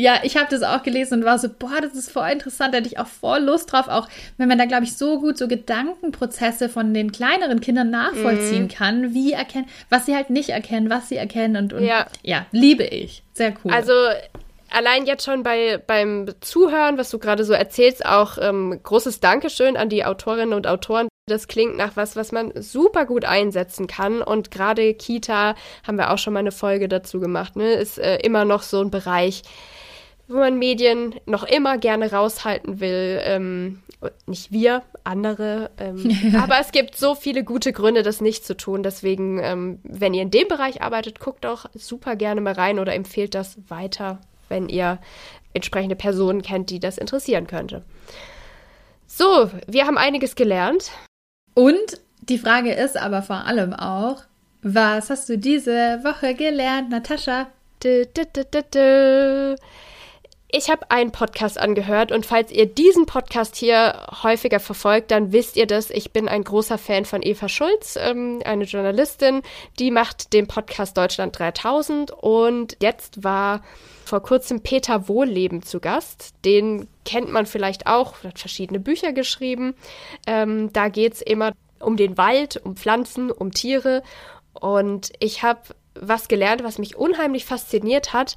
Ja, ich habe das auch gelesen und war so, boah, das ist voll interessant, da hätte ich auch voll Lust drauf, auch wenn man da, glaube ich, so gut so Gedankenprozesse von den kleineren Kindern nachvollziehen Mhm. kann, wie erkennen, was sie halt nicht erkennen, was sie erkennen und, und Ja. ja, liebe ich. Sehr cool. Also allein jetzt schon bei, beim Zuhören, was du gerade so erzählst, auch ähm, großes Dankeschön an die Autorinnen und Autoren. Das klingt nach was, was man super gut einsetzen kann. Und gerade Kita haben wir auch schon mal eine Folge dazu gemacht, ne? Ist äh, immer noch so ein Bereich, wo man Medien noch immer gerne raushalten will. Ähm, nicht wir, andere. Ähm, aber es gibt so viele gute Gründe, das nicht zu tun. Deswegen, ähm, wenn ihr in dem Bereich arbeitet, guckt doch super gerne mal rein oder empfehlt das weiter, wenn ihr entsprechende Personen kennt, die das interessieren könnte. So, wir haben einiges gelernt. Und die Frage ist aber vor allem auch, Was hast du diese Woche gelernt, Natascha? Dö, dö, dö. Ich habe einen Podcast angehört und falls ihr diesen Podcast hier häufiger verfolgt, dann wisst ihr das. Ich bin ein großer Fan von Eva Schulz, ähm, eine Journalistin, die macht den Podcast Deutschland 3000 und jetzt war vor kurzem Peter Wohlleben zu Gast. Den kennt man vielleicht auch, hat verschiedene Bücher geschrieben. Ähm, da geht's immer um den Wald, um Pflanzen, um Tiere und ich habe was gelernt, was mich unheimlich fasziniert hat.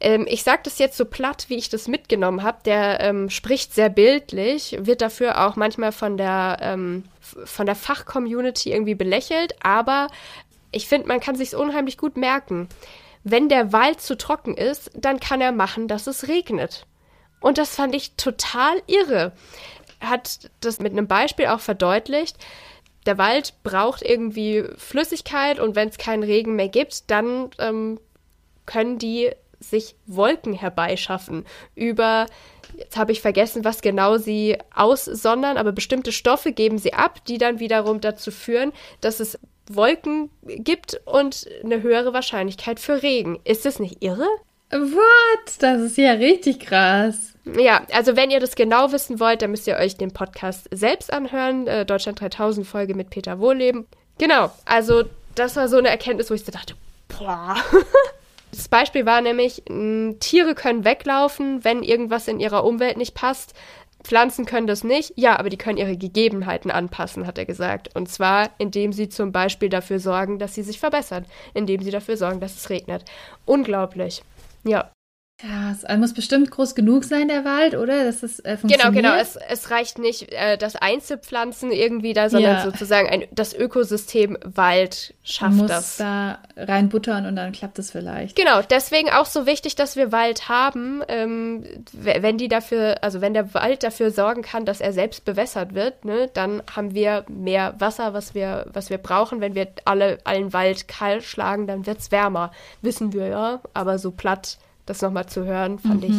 Ähm, ich sage das jetzt so platt, wie ich das mitgenommen habe. Der ähm, spricht sehr bildlich, wird dafür auch manchmal von der, ähm, von der Fachcommunity irgendwie belächelt, aber ich finde, man kann sich unheimlich gut merken. Wenn der Wald zu trocken ist, dann kann er machen, dass es regnet. Und das fand ich total irre. Hat das mit einem Beispiel auch verdeutlicht der Wald braucht irgendwie Flüssigkeit und wenn es keinen Regen mehr gibt, dann ähm, können die sich Wolken herbeischaffen über, jetzt habe ich vergessen, was genau sie aussondern, aber bestimmte Stoffe geben sie ab, die dann wiederum dazu führen, dass es Wolken gibt und eine höhere Wahrscheinlichkeit für Regen. Ist das nicht irre? What? Das ist ja richtig krass. Ja, also wenn ihr das genau wissen wollt, dann müsst ihr euch den Podcast selbst anhören. Äh, Deutschland 3000 Folge mit Peter Wohleben. Genau, also das war so eine Erkenntnis, wo ich so dachte, boah. Das Beispiel war nämlich, mh, Tiere können weglaufen, wenn irgendwas in ihrer Umwelt nicht passt. Pflanzen können das nicht. Ja, aber die können ihre Gegebenheiten anpassen, hat er gesagt. Und zwar, indem sie zum Beispiel dafür sorgen, dass sie sich verbessern. Indem sie dafür sorgen, dass es regnet. Unglaublich. Ja. Ja, es muss bestimmt groß genug sein, der Wald, oder? Dass es äh, Genau, genau. Es, es reicht nicht, äh, das einzupflanzen irgendwie da, sondern Ja. sozusagen ein, das Ökosystem Wald schafft muss das. da reinbuttern und dann klappt es vielleicht. Genau, deswegen auch so wichtig, dass wir Wald haben, ähm, wenn die dafür, also wenn der Wald dafür sorgen kann, dass er selbst bewässert wird, ne, dann haben wir mehr Wasser, was wir, was wir brauchen. Wenn wir alle allen Wald kahl schlagen, dann wird's wärmer, wissen wir ja. Aber so platt, das nochmal zu hören, fand ich,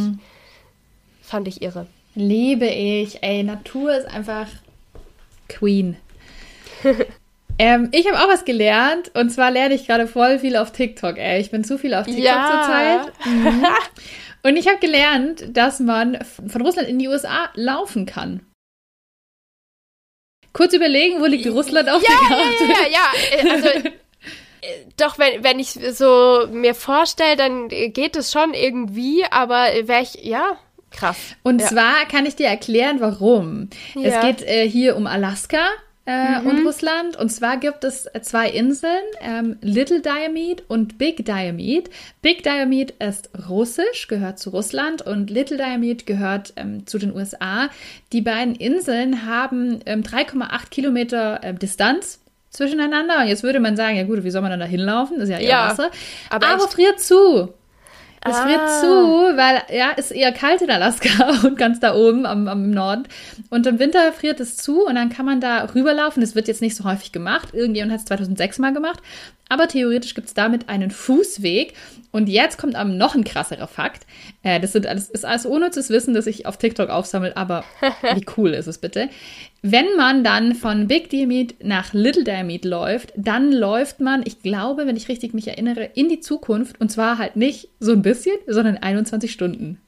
fand ich irre. Liebe ich. Ey, Natur ist einfach Queen. ähm, ich habe auch was gelernt und zwar lerne ich gerade voll viel auf TikTok. Ey, ich bin zu viel auf TikTok Ja. zurzeit. Mhm. Und ich habe gelernt, dass man von Russland in die USA laufen kann. Kurz überlegen, wo liegt Russland auf der Karte? Ja, ja, äh, also doch, wenn, wenn ich so mir vorstelle, dann geht es schon irgendwie, aber wäre ich, ja, krass. Und ja. zwar kann ich dir erklären, warum. Es Ja. geht äh, hier um Alaska. Äh, und Russland. Und zwar gibt es zwei Inseln, ähm, Little Diomede und Big Diomede. Big Diomede ist russisch, gehört zu Russland und Little Diomede gehört ähm, zu den USA. Die beiden Inseln haben ähm, 3,8 Kilometer äh, Distanz zwischeneinander. Und jetzt würde man sagen, ja gut, wie soll man dann da hinlaufen? Ist ja eher Ja, Wasser. aber aber friert zu. Es friert Ah. zu, weil ja, ist eher kalt in Alaska und ganz da oben am, am Norden. Und im Winter friert es zu und dann kann man da rüberlaufen. Das wird jetzt nicht so häufig gemacht. Irgendjemand hat es 2006 mal gemacht. Aber theoretisch gibt es damit einen Fußweg. Und jetzt kommt am noch ein krasserer Fakt. Äh, das sind alles, ist alles unnützes Wissen, das ich auf TikTok aufsammle, aber wie cool ist es bitte? Wenn man dann von Big Diamond nach Little Diamond läuft, dann läuft man, ich glaube, wenn ich richtig mich erinnere, in die Zukunft. Und zwar halt nicht so ein bisschen, sondern 21 Stunden.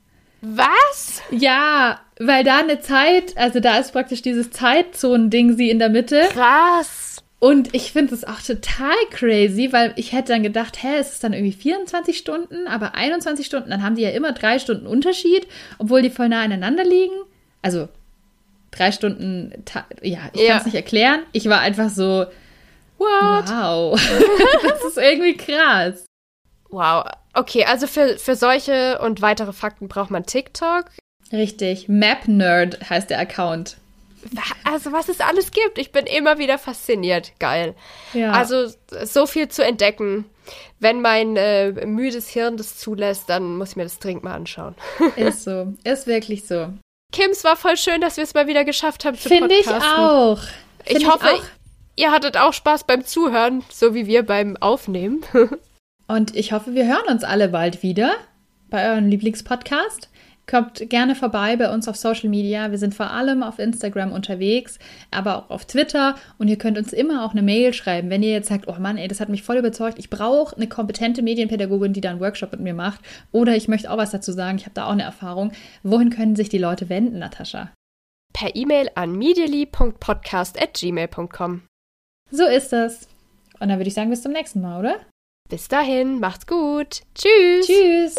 Was? Ja, weil da eine Zeit, also da ist praktisch dieses Zeitzonen-Ding sie in der Mitte. Krass. Und ich finde es auch total crazy, weil ich hätte dann gedacht, hä, es ist dann irgendwie 24 Stunden, aber 21 Stunden, dann haben die ja immer drei Stunden Unterschied, obwohl die voll nah aneinander liegen. Also drei Stunden, ja, ich Ja. kann es nicht erklären. Ich war einfach so, What? wow, das ist irgendwie krass. Wow. Okay, also für, für solche und weitere Fakten braucht man TikTok. Richtig, Map Nerd heißt der Account. Also was es alles gibt. Ich bin immer wieder fasziniert. Geil. Ja. Also so viel zu entdecken. Wenn mein äh, müdes Hirn das zulässt, dann muss ich mir das dringend mal anschauen. ist so, ist wirklich so. Kim, es war voll schön, dass wir es mal wieder geschafft haben zu Finde ich auch. Find Ich hoffe, auch. ihr hattet auch Spaß beim Zuhören, so wie wir beim Aufnehmen. Und ich hoffe, wir hören uns alle bald wieder bei eurem Lieblingspodcast. Kommt gerne vorbei bei uns auf Social Media. Wir sind vor allem auf Instagram unterwegs, aber auch auf Twitter. Und ihr könnt uns immer auch eine Mail schreiben, wenn ihr jetzt sagt, oh Mann, ey, das hat mich voll überzeugt. Ich brauche eine kompetente Medienpädagogin, die da einen Workshop mit mir macht. Oder ich möchte auch was dazu sagen. Ich habe da auch eine Erfahrung. Wohin können sich die Leute wenden, Natascha? Per E-Mail an medially.podcast.gmail.com. So ist das. Und dann würde ich sagen, bis zum nächsten Mal, oder? Bis dahin, macht's gut. Tschüss. Tschüss.